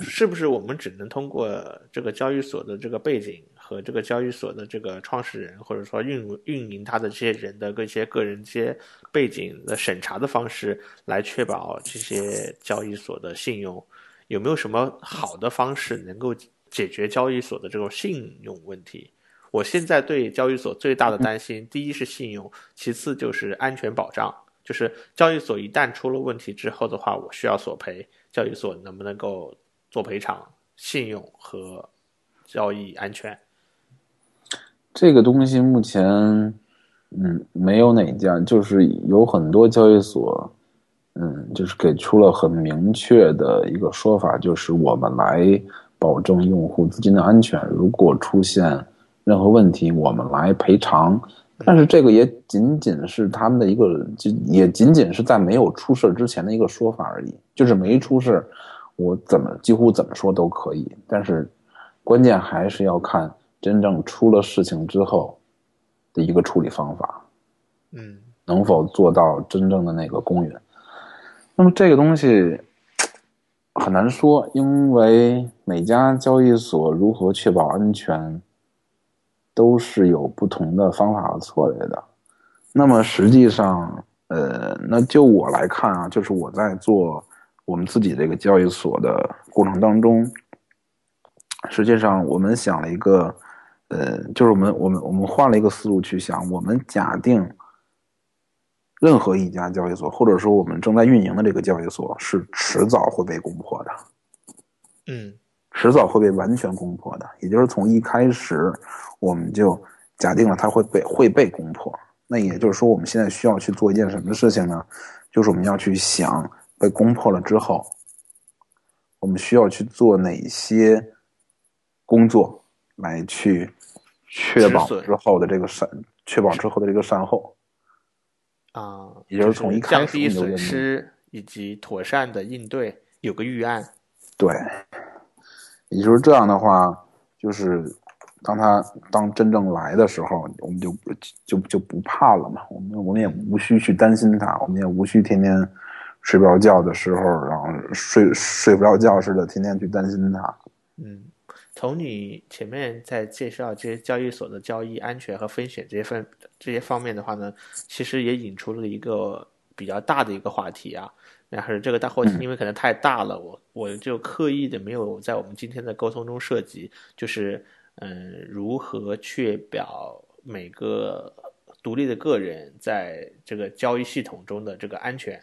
是不是我们只能通过这个交易所的这个背景和这个交易所的这个创始人，或者说运运营他的这些人的一些个人这些背景的审查的方式，来确保这些交易所的信用？有没有什么好的方式能够解决交易所的这种信用问题？我现在对交易所最大的担心，第一是信用，其次就是安全保障。就是交易所一旦出了问题之后的话，我需要索赔，交易所能不能够？做赔偿、信用和交易安全，这个东西目前，嗯，没有哪家，就是有很多交易所，嗯，就是给出了很明确的一个说法，就是我们来保证用户资金的安全，如果出现任何问题，我们来赔偿。但是这个也仅仅是他们的一个，就也仅仅是在没有出事之前的一个说法而已，就是没出事。我怎么几乎怎么说都可以，但是关键还是要看真正出了事情之后的一个处理方法，嗯，能否做到真正的那个公允？那么这个东西很难说，因为每家交易所如何确保安全，都是有不同的方法和策略的。那么实际上，呃，那就我来看啊，就是我在做。我们自己这个交易所的过程当中，实际上我们想了一个，呃，就是我们我们我们换了一个思路去想，我们假定任何一家交易所，或者说我们正在运营的这个交易所是迟早会被攻破的，嗯，迟早会被完全攻破的，也就是从一开始我们就假定了它会被会被攻破。那也就是说，我们现在需要去做一件什么事情呢？就是我们要去想。被攻破了之后，我们需要去做哪些工作来去确保之后的这个善，确保之后的这个善后？啊，也就是从一开降低损始你就认定失以及妥善的应对，有个预案。对，也就是这样的话，就是当他当真正来的时候，我们就就就就不怕了嘛。我们我们也无需去担心他，我们也无需天天睡不着觉的时候，然后睡睡不着觉似的，天天去担心他。嗯，从你前面在介绍这些交易所的交易安全和风险这些分这些方面的话呢，其实也引出了一个比较大的一个话题啊。然后这个大话题嗯因为可能太大了，我我就刻意的没有在我们今天的沟通中涉及，就是嗯，如何确保每个独立的个人在这个交易系统中的这个安全。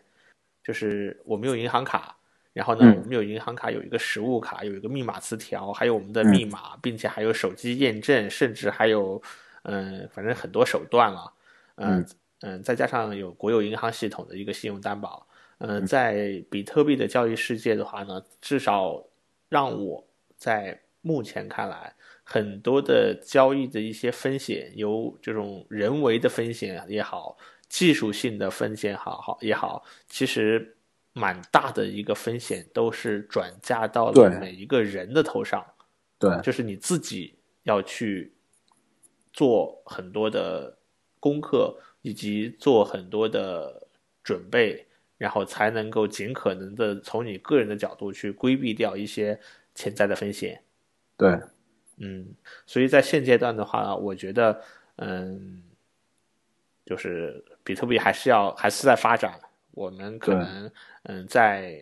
就是我们有银行卡，然后呢，嗯我们有银行卡有一个实物卡，有一个密码词条，还有我们的嗯密码，并且还有手机验证，甚至还有嗯、反正很多手段了。嗯嗯，再加上有国有银行系统的一个信用担保。嗯，在比特币的交易世界的话呢，至少让我在目前看来，很多的交易的一些风险，由这种人为的风险也好，技术性的风险好好也好，其实蛮大的一个风险都是转嫁到了每一个人的头上。对，就是你自己要去做很多的功课，以及做很多的准备，然后才能够尽可能的从你个人的角度去规避掉一些潜在的风险。对，嗯，所以在现阶段的话，我觉得，嗯，就是比特币还是要还是在发展，我们可能，嗯，在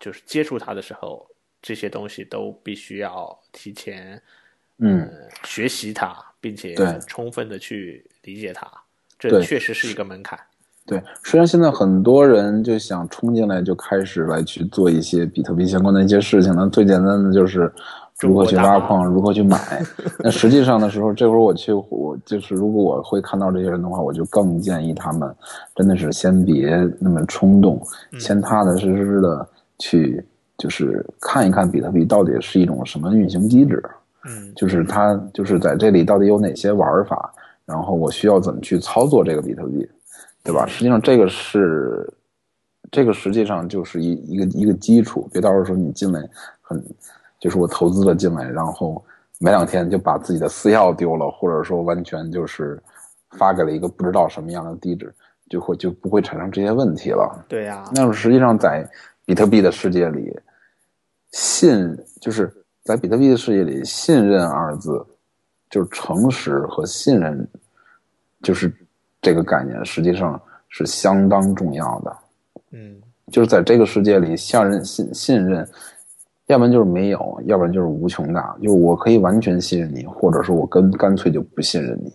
就是接触它的时候，这些东西都必须要提前，嗯，呃学习它，并且充分的去理解它，这确实是一个门槛。对。虽然现在很多人就想冲进来就开始来去做一些比特币相关的一些事情那，最简单的就是如何去挖矿，如何去买。那实际上的时候，这会儿我去，我就是如果我会看到这些人的话，我就更建议他们真的是先别那么冲动，先踏踏实实的去，就是看一看比特币到底是一种什么运行机制。嗯就是它就是在这里到底有哪些玩法，然后我需要怎么去操作这个比特币，对吧？实际上这个是，这个实际上就是一一个一个基础，别到时候说你进来很，就是我投资了进来，然后没两天就把自己的私钥丢了，或者说完全就是发给了一个不知道什么样的地址，就会就不会产生这些问题了。对呀、那么实际上在比特币的世界里，信就是在比特币的世界里，信任二字就是诚实和信任，就是这个概念实际上是相当重要的。嗯就是在这个世界里，信任信信任，要不然就是没有，要不然就是无穷大。就我可以完全信任你，或者说我根干脆就不信任你。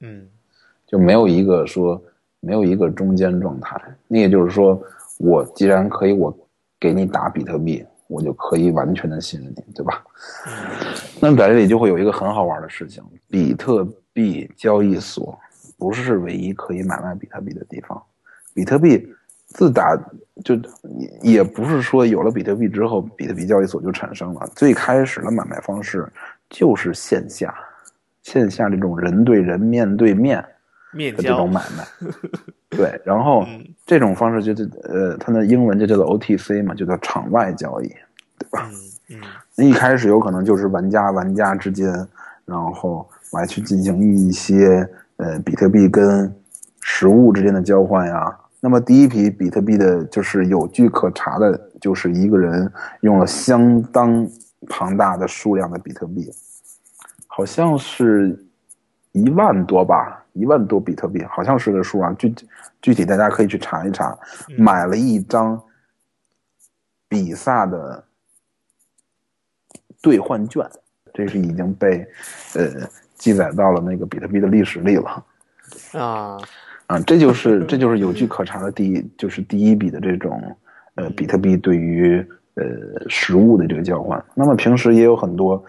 嗯就没有一个说没有一个中间状态。那也就是说，我既然可以我给你打比特币，我就可以完全的信任你，对吧？那么在这里就会有一个很好玩的事情：比特币交易所不是唯一可以买卖比特币的地方。比特币自打就也也不是说有了比特币之后，比特币交易所就产生了。最开始的买卖方式就是线下，线下这种人对人、面对面面交的这种买卖。对，然后嗯这种方式就就呃，它的英文就叫做 OTC 嘛，就叫场外交易。嗯嗯那一开始有可能就是玩家玩家之间，然后来去进行一些呃比特币跟实物之间的交换呀。那么第一批比特币的就是有据可查的，就是一个人用了相当庞大的数量的比特币，好像是一万多吧，一万多比特币，好像是个数啊。具具体大家可以去查一查，嗯。买了一张比萨的兑换券，这是已经被呃记载到了那个比特币的历史里了。啊啊，这就是这就是有据可查的第一，就是第一笔的这种呃比特币对于呃实物的这个交换。那么平时也有很多，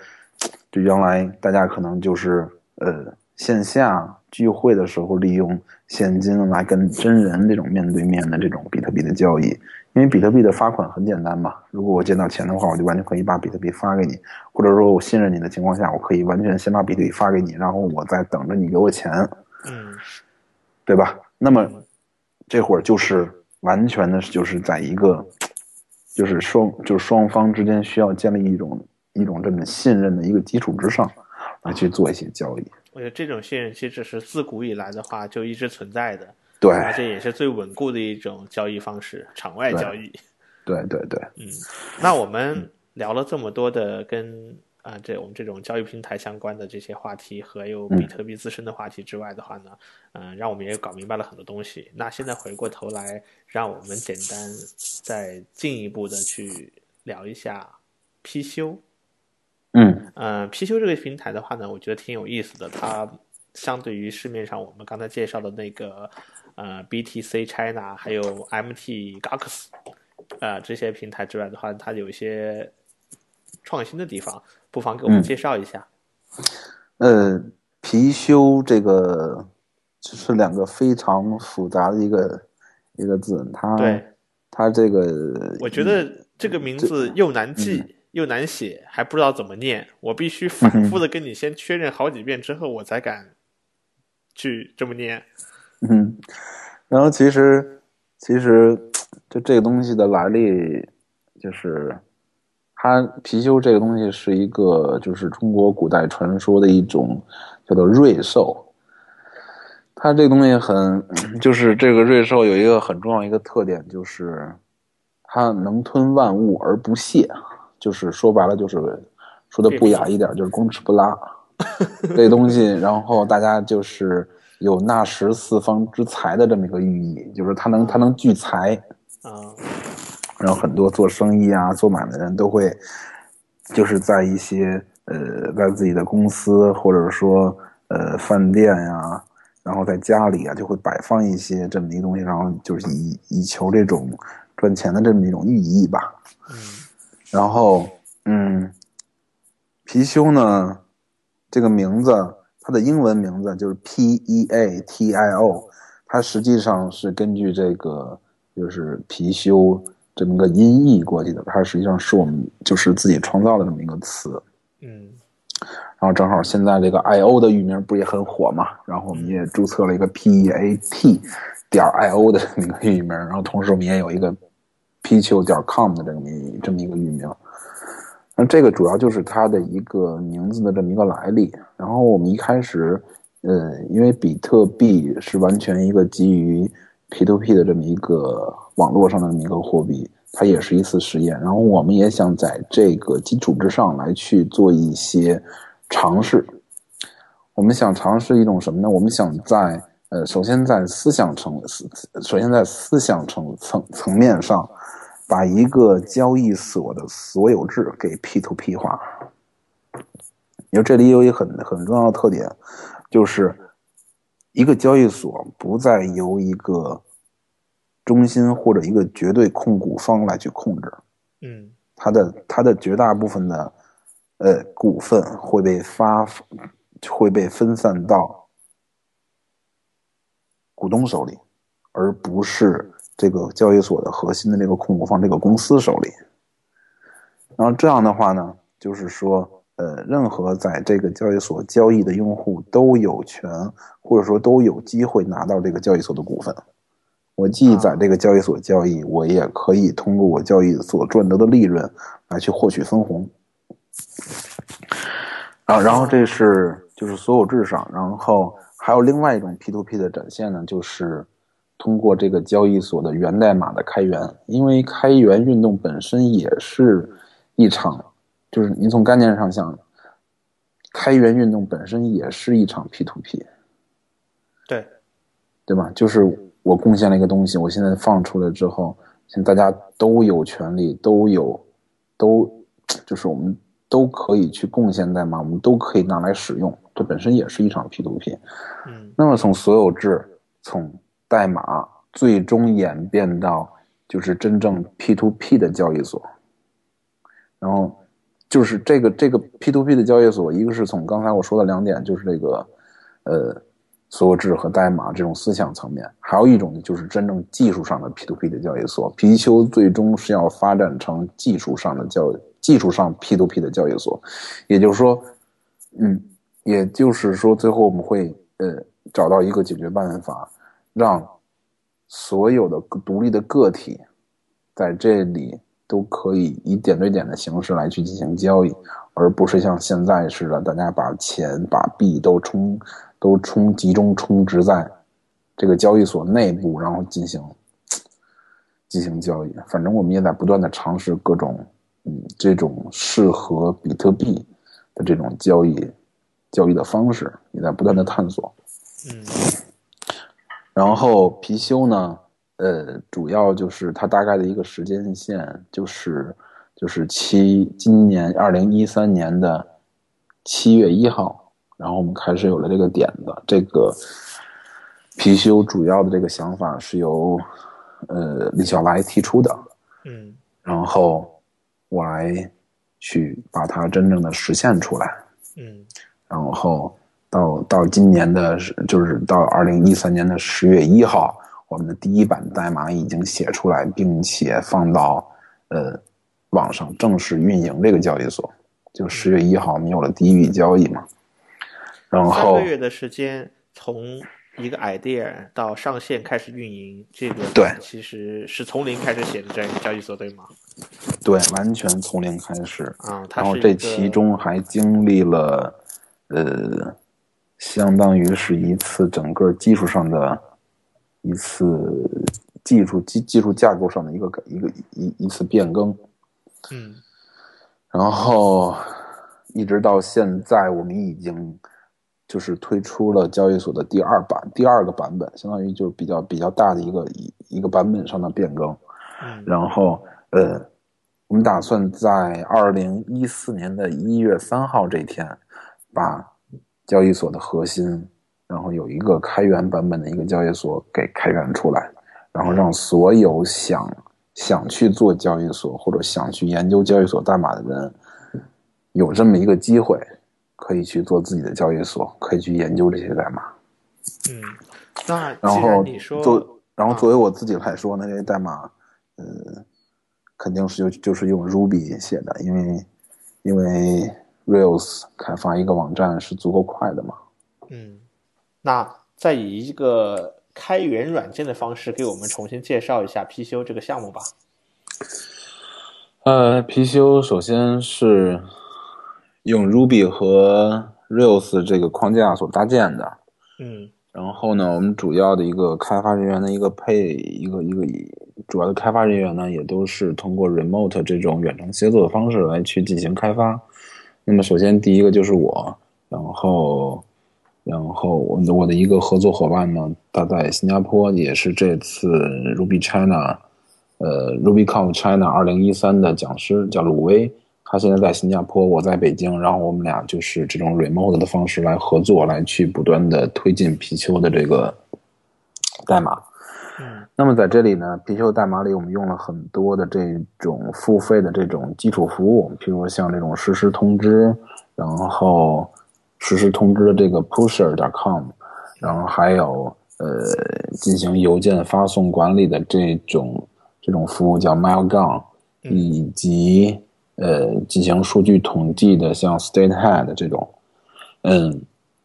就原来大家可能就是呃线下聚会的时候利用现金来跟真人这种面对面的这种比特币的交易，因为比特币的发款很简单嘛，如果我见到钱的话，我就完全可以把比特币发给你，或者说我信任你的情况下，我可以完全先把比特币发给你，然后我再等着你给我钱，嗯对吧？那么这会儿就是完全的，就是在一个，就是双就是双方之间需要建立一种一种这么信任的一个基础之上，来去做一些交易。我觉得这种信任其实是自古以来的话就一直存在的，对，而且也是最稳固的一种交易方式，场外交易。对对对，嗯，那我们聊了这么多的跟啊这我们这种交易平台相关的这些话题和有比特币自身的话题之外的话呢，嗯，让我们也搞明白了很多东西。那现在回过头来，让我们简单再进一步的去聊一下貔貅。嗯，呃，貔貅这个平台的话呢，我觉得挺有意思的。它相对于市面上我们刚才介绍的那个呃 BTC China 还有 MT Gox 呃这些平台之外的话，它有一些创新的地方，不妨给我们介绍一下。呃，貔貅这个就是两个非常复杂的一个一个字，它对它这个我觉得这个名字又难记。又难写，还不知道怎么念，我必须反复的跟你先确认好几遍之后，我才敢去这么念。嗯，然后其实其实就这个东西的来历，就是它貔貅这个东西是一个就是中国古代传说的一种叫做瑞兽。它这个东西很 就是这个瑞兽有一个很重要一个特点，就是它能吞万物而不泄。就是说白了，就是说的不雅一点，就是公吃不拉 这东西。然后大家就是有纳食四方之财的这么一个寓意，就是它能它能聚财啊。然后很多做生意啊、做买卖的人都会，就是在一些呃，在自己的公司或者说呃饭店呀，然后在家里啊，就会摆放一些这么一个东西，然后就是以以求这种赚钱的这么一种寓意吧。嗯。然后，嗯，貔貅呢，这个名字，它的英文名字就是 P E A T I O，它实际上是根据这个就是貔貅这么个音译过去的，它实际上是我们就是自己创造的这么一个词。嗯，然后正好现在这个 I O 的域名不也很火嘛，然后我们也注册了一个 P E A T 点 I O 的这么一个域名，然后同时我们也有一个。P Q 点 com 的这么一这么一个域名，那这个主要就是它的一个名字的这么一个来历。然后我们一开始，呃，因为比特币是完全一个基于 P2P 的这么一个网络上的这么一个货币，它也是一次实验。然后我们也想在这个基础之上来去做一些尝试。我们想尝试一种什么呢？我们想在呃，首先在思想层思，首先在思想层层层面上。把一个交易所的所有制给 P to P 化，因为这里有一个很很重要的特点，就是一个交易所不再由一个中心或者一个绝对控股方来去控制，嗯，它的它的绝大部分的呃股份会被发会被分散到股东手里，而不是。这个交易所的核心的这个控股方这个公司手里，然后这样的话呢，就是说，呃，任何在这个交易所交易的用户都有权，或者说都有机会拿到这个交易所的股份。我既在这个交易所交易，我也可以通过我交易所赚得的利润来去获取分红。啊，然后这是就是所有制上，然后还有另外一种 P to P 的展现呢，就是。通过这个交易所的源代码的开源，因为开源运动本身也是一场，就是您从概念上想，开源运动本身也是一场 P to P，对，对吧？就是我贡献了一个东西，我现在放出来之后，现在大家都有权利，都有，都就是我们都可以去贡献代码，我们都可以拿来使用，这本身也是一场 P to P。嗯，那么从所有制从代码最终演变到就是真正 P to P 的交易所，然后就是这个这个 P to P 的交易所，一个是从刚才我说的两点，就是这个呃所有制和代码这种思想层面，还有一种呢就是真正技术上的 P to P 的交易所。貔貅最终是要发展成技术上的交技术上 P to P 的交易所，也就是说，嗯，也就是说最后我们会呃找到一个解决办法。让所有的独立的个体在这里都可以以点对点的形式来去进行交易，而不是像现在似的，大家把钱把币都充都充集中充值在这个交易所内部，然后进行进行交易。反正我们也在不断的尝试各种嗯这种适合比特币的这种交易交易的方式，也在不断的探索。嗯然后貔貅呢，呃，主要就是它大概的一个时间线，就是就是七今年二零一三年的七月一号，然后我们开始有了这个点子。这个貔貅主要的这个想法是由呃李小来提出的，嗯然后我来去把它真正的实现出来。嗯然后到到今年的，就是到二零一三年的十月一号，我们的第一版代码已经写出来，并且放到呃网上正式运营这个交易所。就十月一号，我们有了第一笔交易嘛。然后三后个月的时间，从一个 idea 到上线开始运营，这个对其实是从零开始写的这样一个交易所，对吗？对，完全从零开始。啊，然后这其中还经历了，呃，相当于是一次整个技术上的一次技术技技术架构上的一个改一个一一次变更，嗯然后一直到现在，我们已经就是推出了交易所的第二版第二个版本，相当于就是比较比较大的一个一一个版本上的变更。嗯然后呃，我们打算在二零一四年的一月三号这天，把交易所的核心，然后有一个开源版本的一个交易所给开源出来，然后让所有想想去做交易所或者想去研究交易所代码的人，有这么一个机会，可以去做自己的交易所，可以去研究这些代码。嗯，那然后你说作，然后啊作为我自己来说呢，这些代码，呃，肯定是就就是用 Ruby 写的，因为因为 Rails 开发一个网站是足够快的嘛。嗯，那再以一个开源软件的方式给我们重新介绍一下貔貅这个项目吧。呃，貔貅首先是用 Ruby 和 Rails 这个框架所搭建的。嗯然后呢，我们主要的一个开发人员的一个配一个一个主要的开发人员呢，也都是通过 remote 这种远程协作的方式来去进行开发。那么首先第一个就是我，然后然后我的我的一个合作伙伴呢，他在新加坡，也是这次 Ruby China 呃 RubyConf China 二零一三的讲师，叫鲁威。他现在在新加坡，我在北京，然后我们俩就是这种 remote 的方式来合作，来去不断的推进貔貅的这个代码。嗯那么在这里呢，貔貅代码里我们用了很多的这种付费的这种基础服务，譬如像这种实时通知，然后实时通知的这个 pusher.com，然后还有呃进行邮件发送管理的这种这种服务叫 Mailgun，以及呃进行数据统计的像 StateHead 这种，嗯，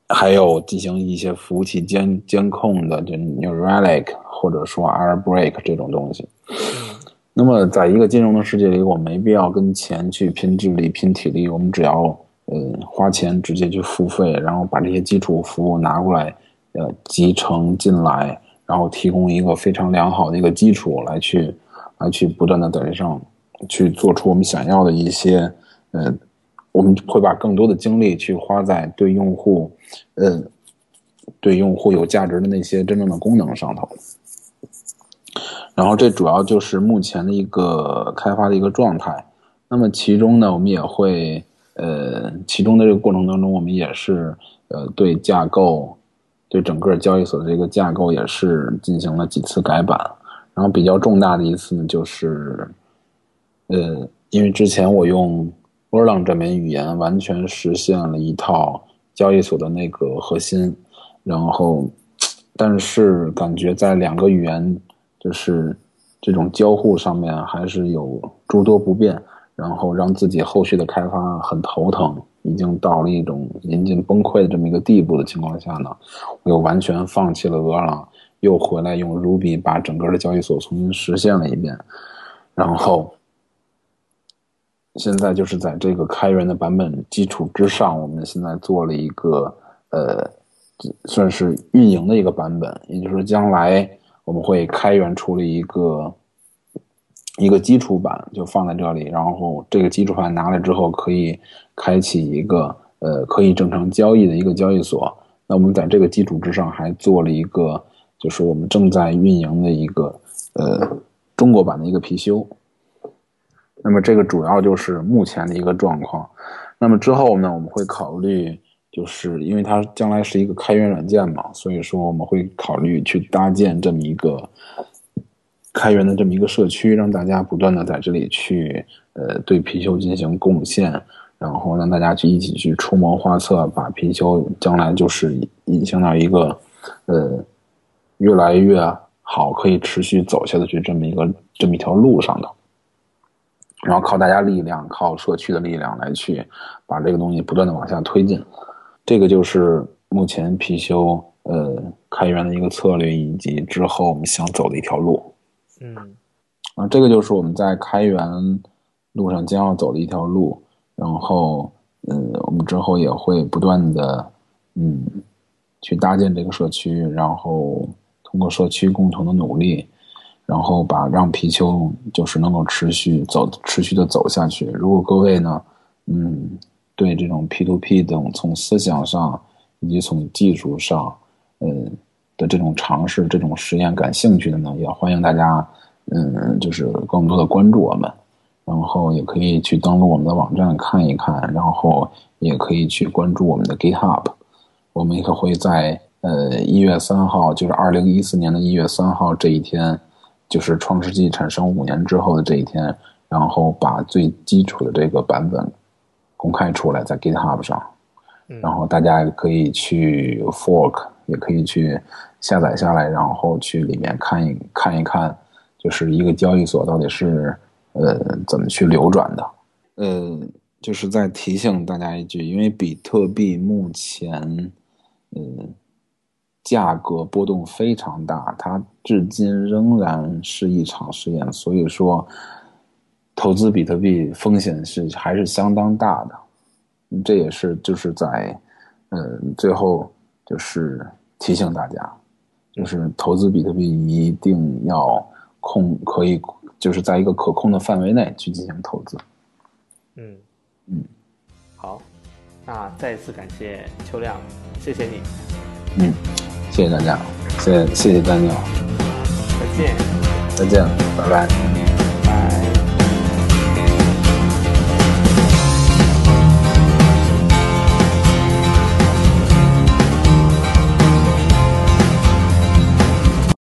还有进行一些服务器监监控的，就 New Relic 或者说 Airbreak 这种东西。那么，在一个金融的世界里，我没必要跟钱去拼智力、拼体力，我们只要呃花钱直接去付费，然后把这些基础服务拿过来，呃集成进来，然后提供一个非常良好的一个基础来去来去不断的在这上去做出我们想要的一些呃，我们会把更多的精力去花在对用户呃对用户有价值的那些真正的功能上头。然后这主要就是目前的一个开发的一个状态。那么其中呢，我们也会呃，其中的这个过程当中，我们也是呃对架构，对整个交易所的这个架构也是进行了几次改版。然后比较重大的一次呢，就是呃，因为之前我用 Erlang 这门语言完全实现了一套交易所的那个核心，然后但是感觉在两个语言就是这种交互上面还是有诸多不便，然后让自己后续的开发很头疼，已经到了一种临近崩溃的这么一个地步的情况下呢，我又完全放弃了 Erlang，又回来用 Ruby 把整个的交易所重新实现了一遍，然后现在就是在这个开源的版本基础之上，我们现在做了一个呃，算是运营的一个版本，也就是说将来我们会开源出了一个一个基础版，就放在这里，然后这个基础版拿来之后可以开启一个呃可以正常交易的一个交易所。那我们在这个基础之上还做了一个，就是我们正在运营的一个呃中国版的一个貔貅。那么这个主要就是目前的一个状况。那么之后呢，我们会考虑，就是因为它将来是一个开源软件嘛，所以说我们会考虑去搭建这么一个开源的这么一个社区，让大家不断的在这里去呃对貔貅进行贡献，然后让大家去一起去出谋划策，把貔貅将来就是引向到一个呃越来越好，可以持续走下去这么一个这么一条路上的。然后靠大家力量，靠社区的力量来去把这个东西不断的往下推进，这个就是目前貔貅呃开源的一个策略，以及之后我们想走的一条路。嗯，啊，这个就是我们在开源路上将要走的一条路。然后，嗯，我们之后也会不断的嗯去搭建这个社区，然后通过社区共同的努力。然后把让貔貅就是能够持续走，持续的走下去。如果各位呢，嗯，对这种 P to P 等从思想上以及从技术上，嗯的这种尝试、这种实验感兴趣的呢，也欢迎大家，嗯，就是更多的关注我们，然后也可以去登录我们的网站看一看，然后也可以去关注我们的 GitHub，我们也会在呃一月三号，就是二零一四年的一月三号这一天。就是创世纪产生五年之后的这一天，然后把最基础的这个版本公开出来在 GitHub 上，然后大家可以去 fork，也可以去下载下来，然后去里面看一看一看，就是一个交易所到底是呃怎么去流转的。呃，就是再提醒大家一句，因为比特币目前，嗯。价格波动非常大，它至今仍然是一场实验，所以说投资比特币风险是还是相当大的。这也是就是在嗯最后就是提醒大家，就是投资比特币一定要控可以就是在一个可控的范围内去进行投资。嗯嗯，好，那再次感谢秋亮，谢谢你。嗯。谢谢大家，谢谢谢谢丹尼尔，再见，再见，拜拜。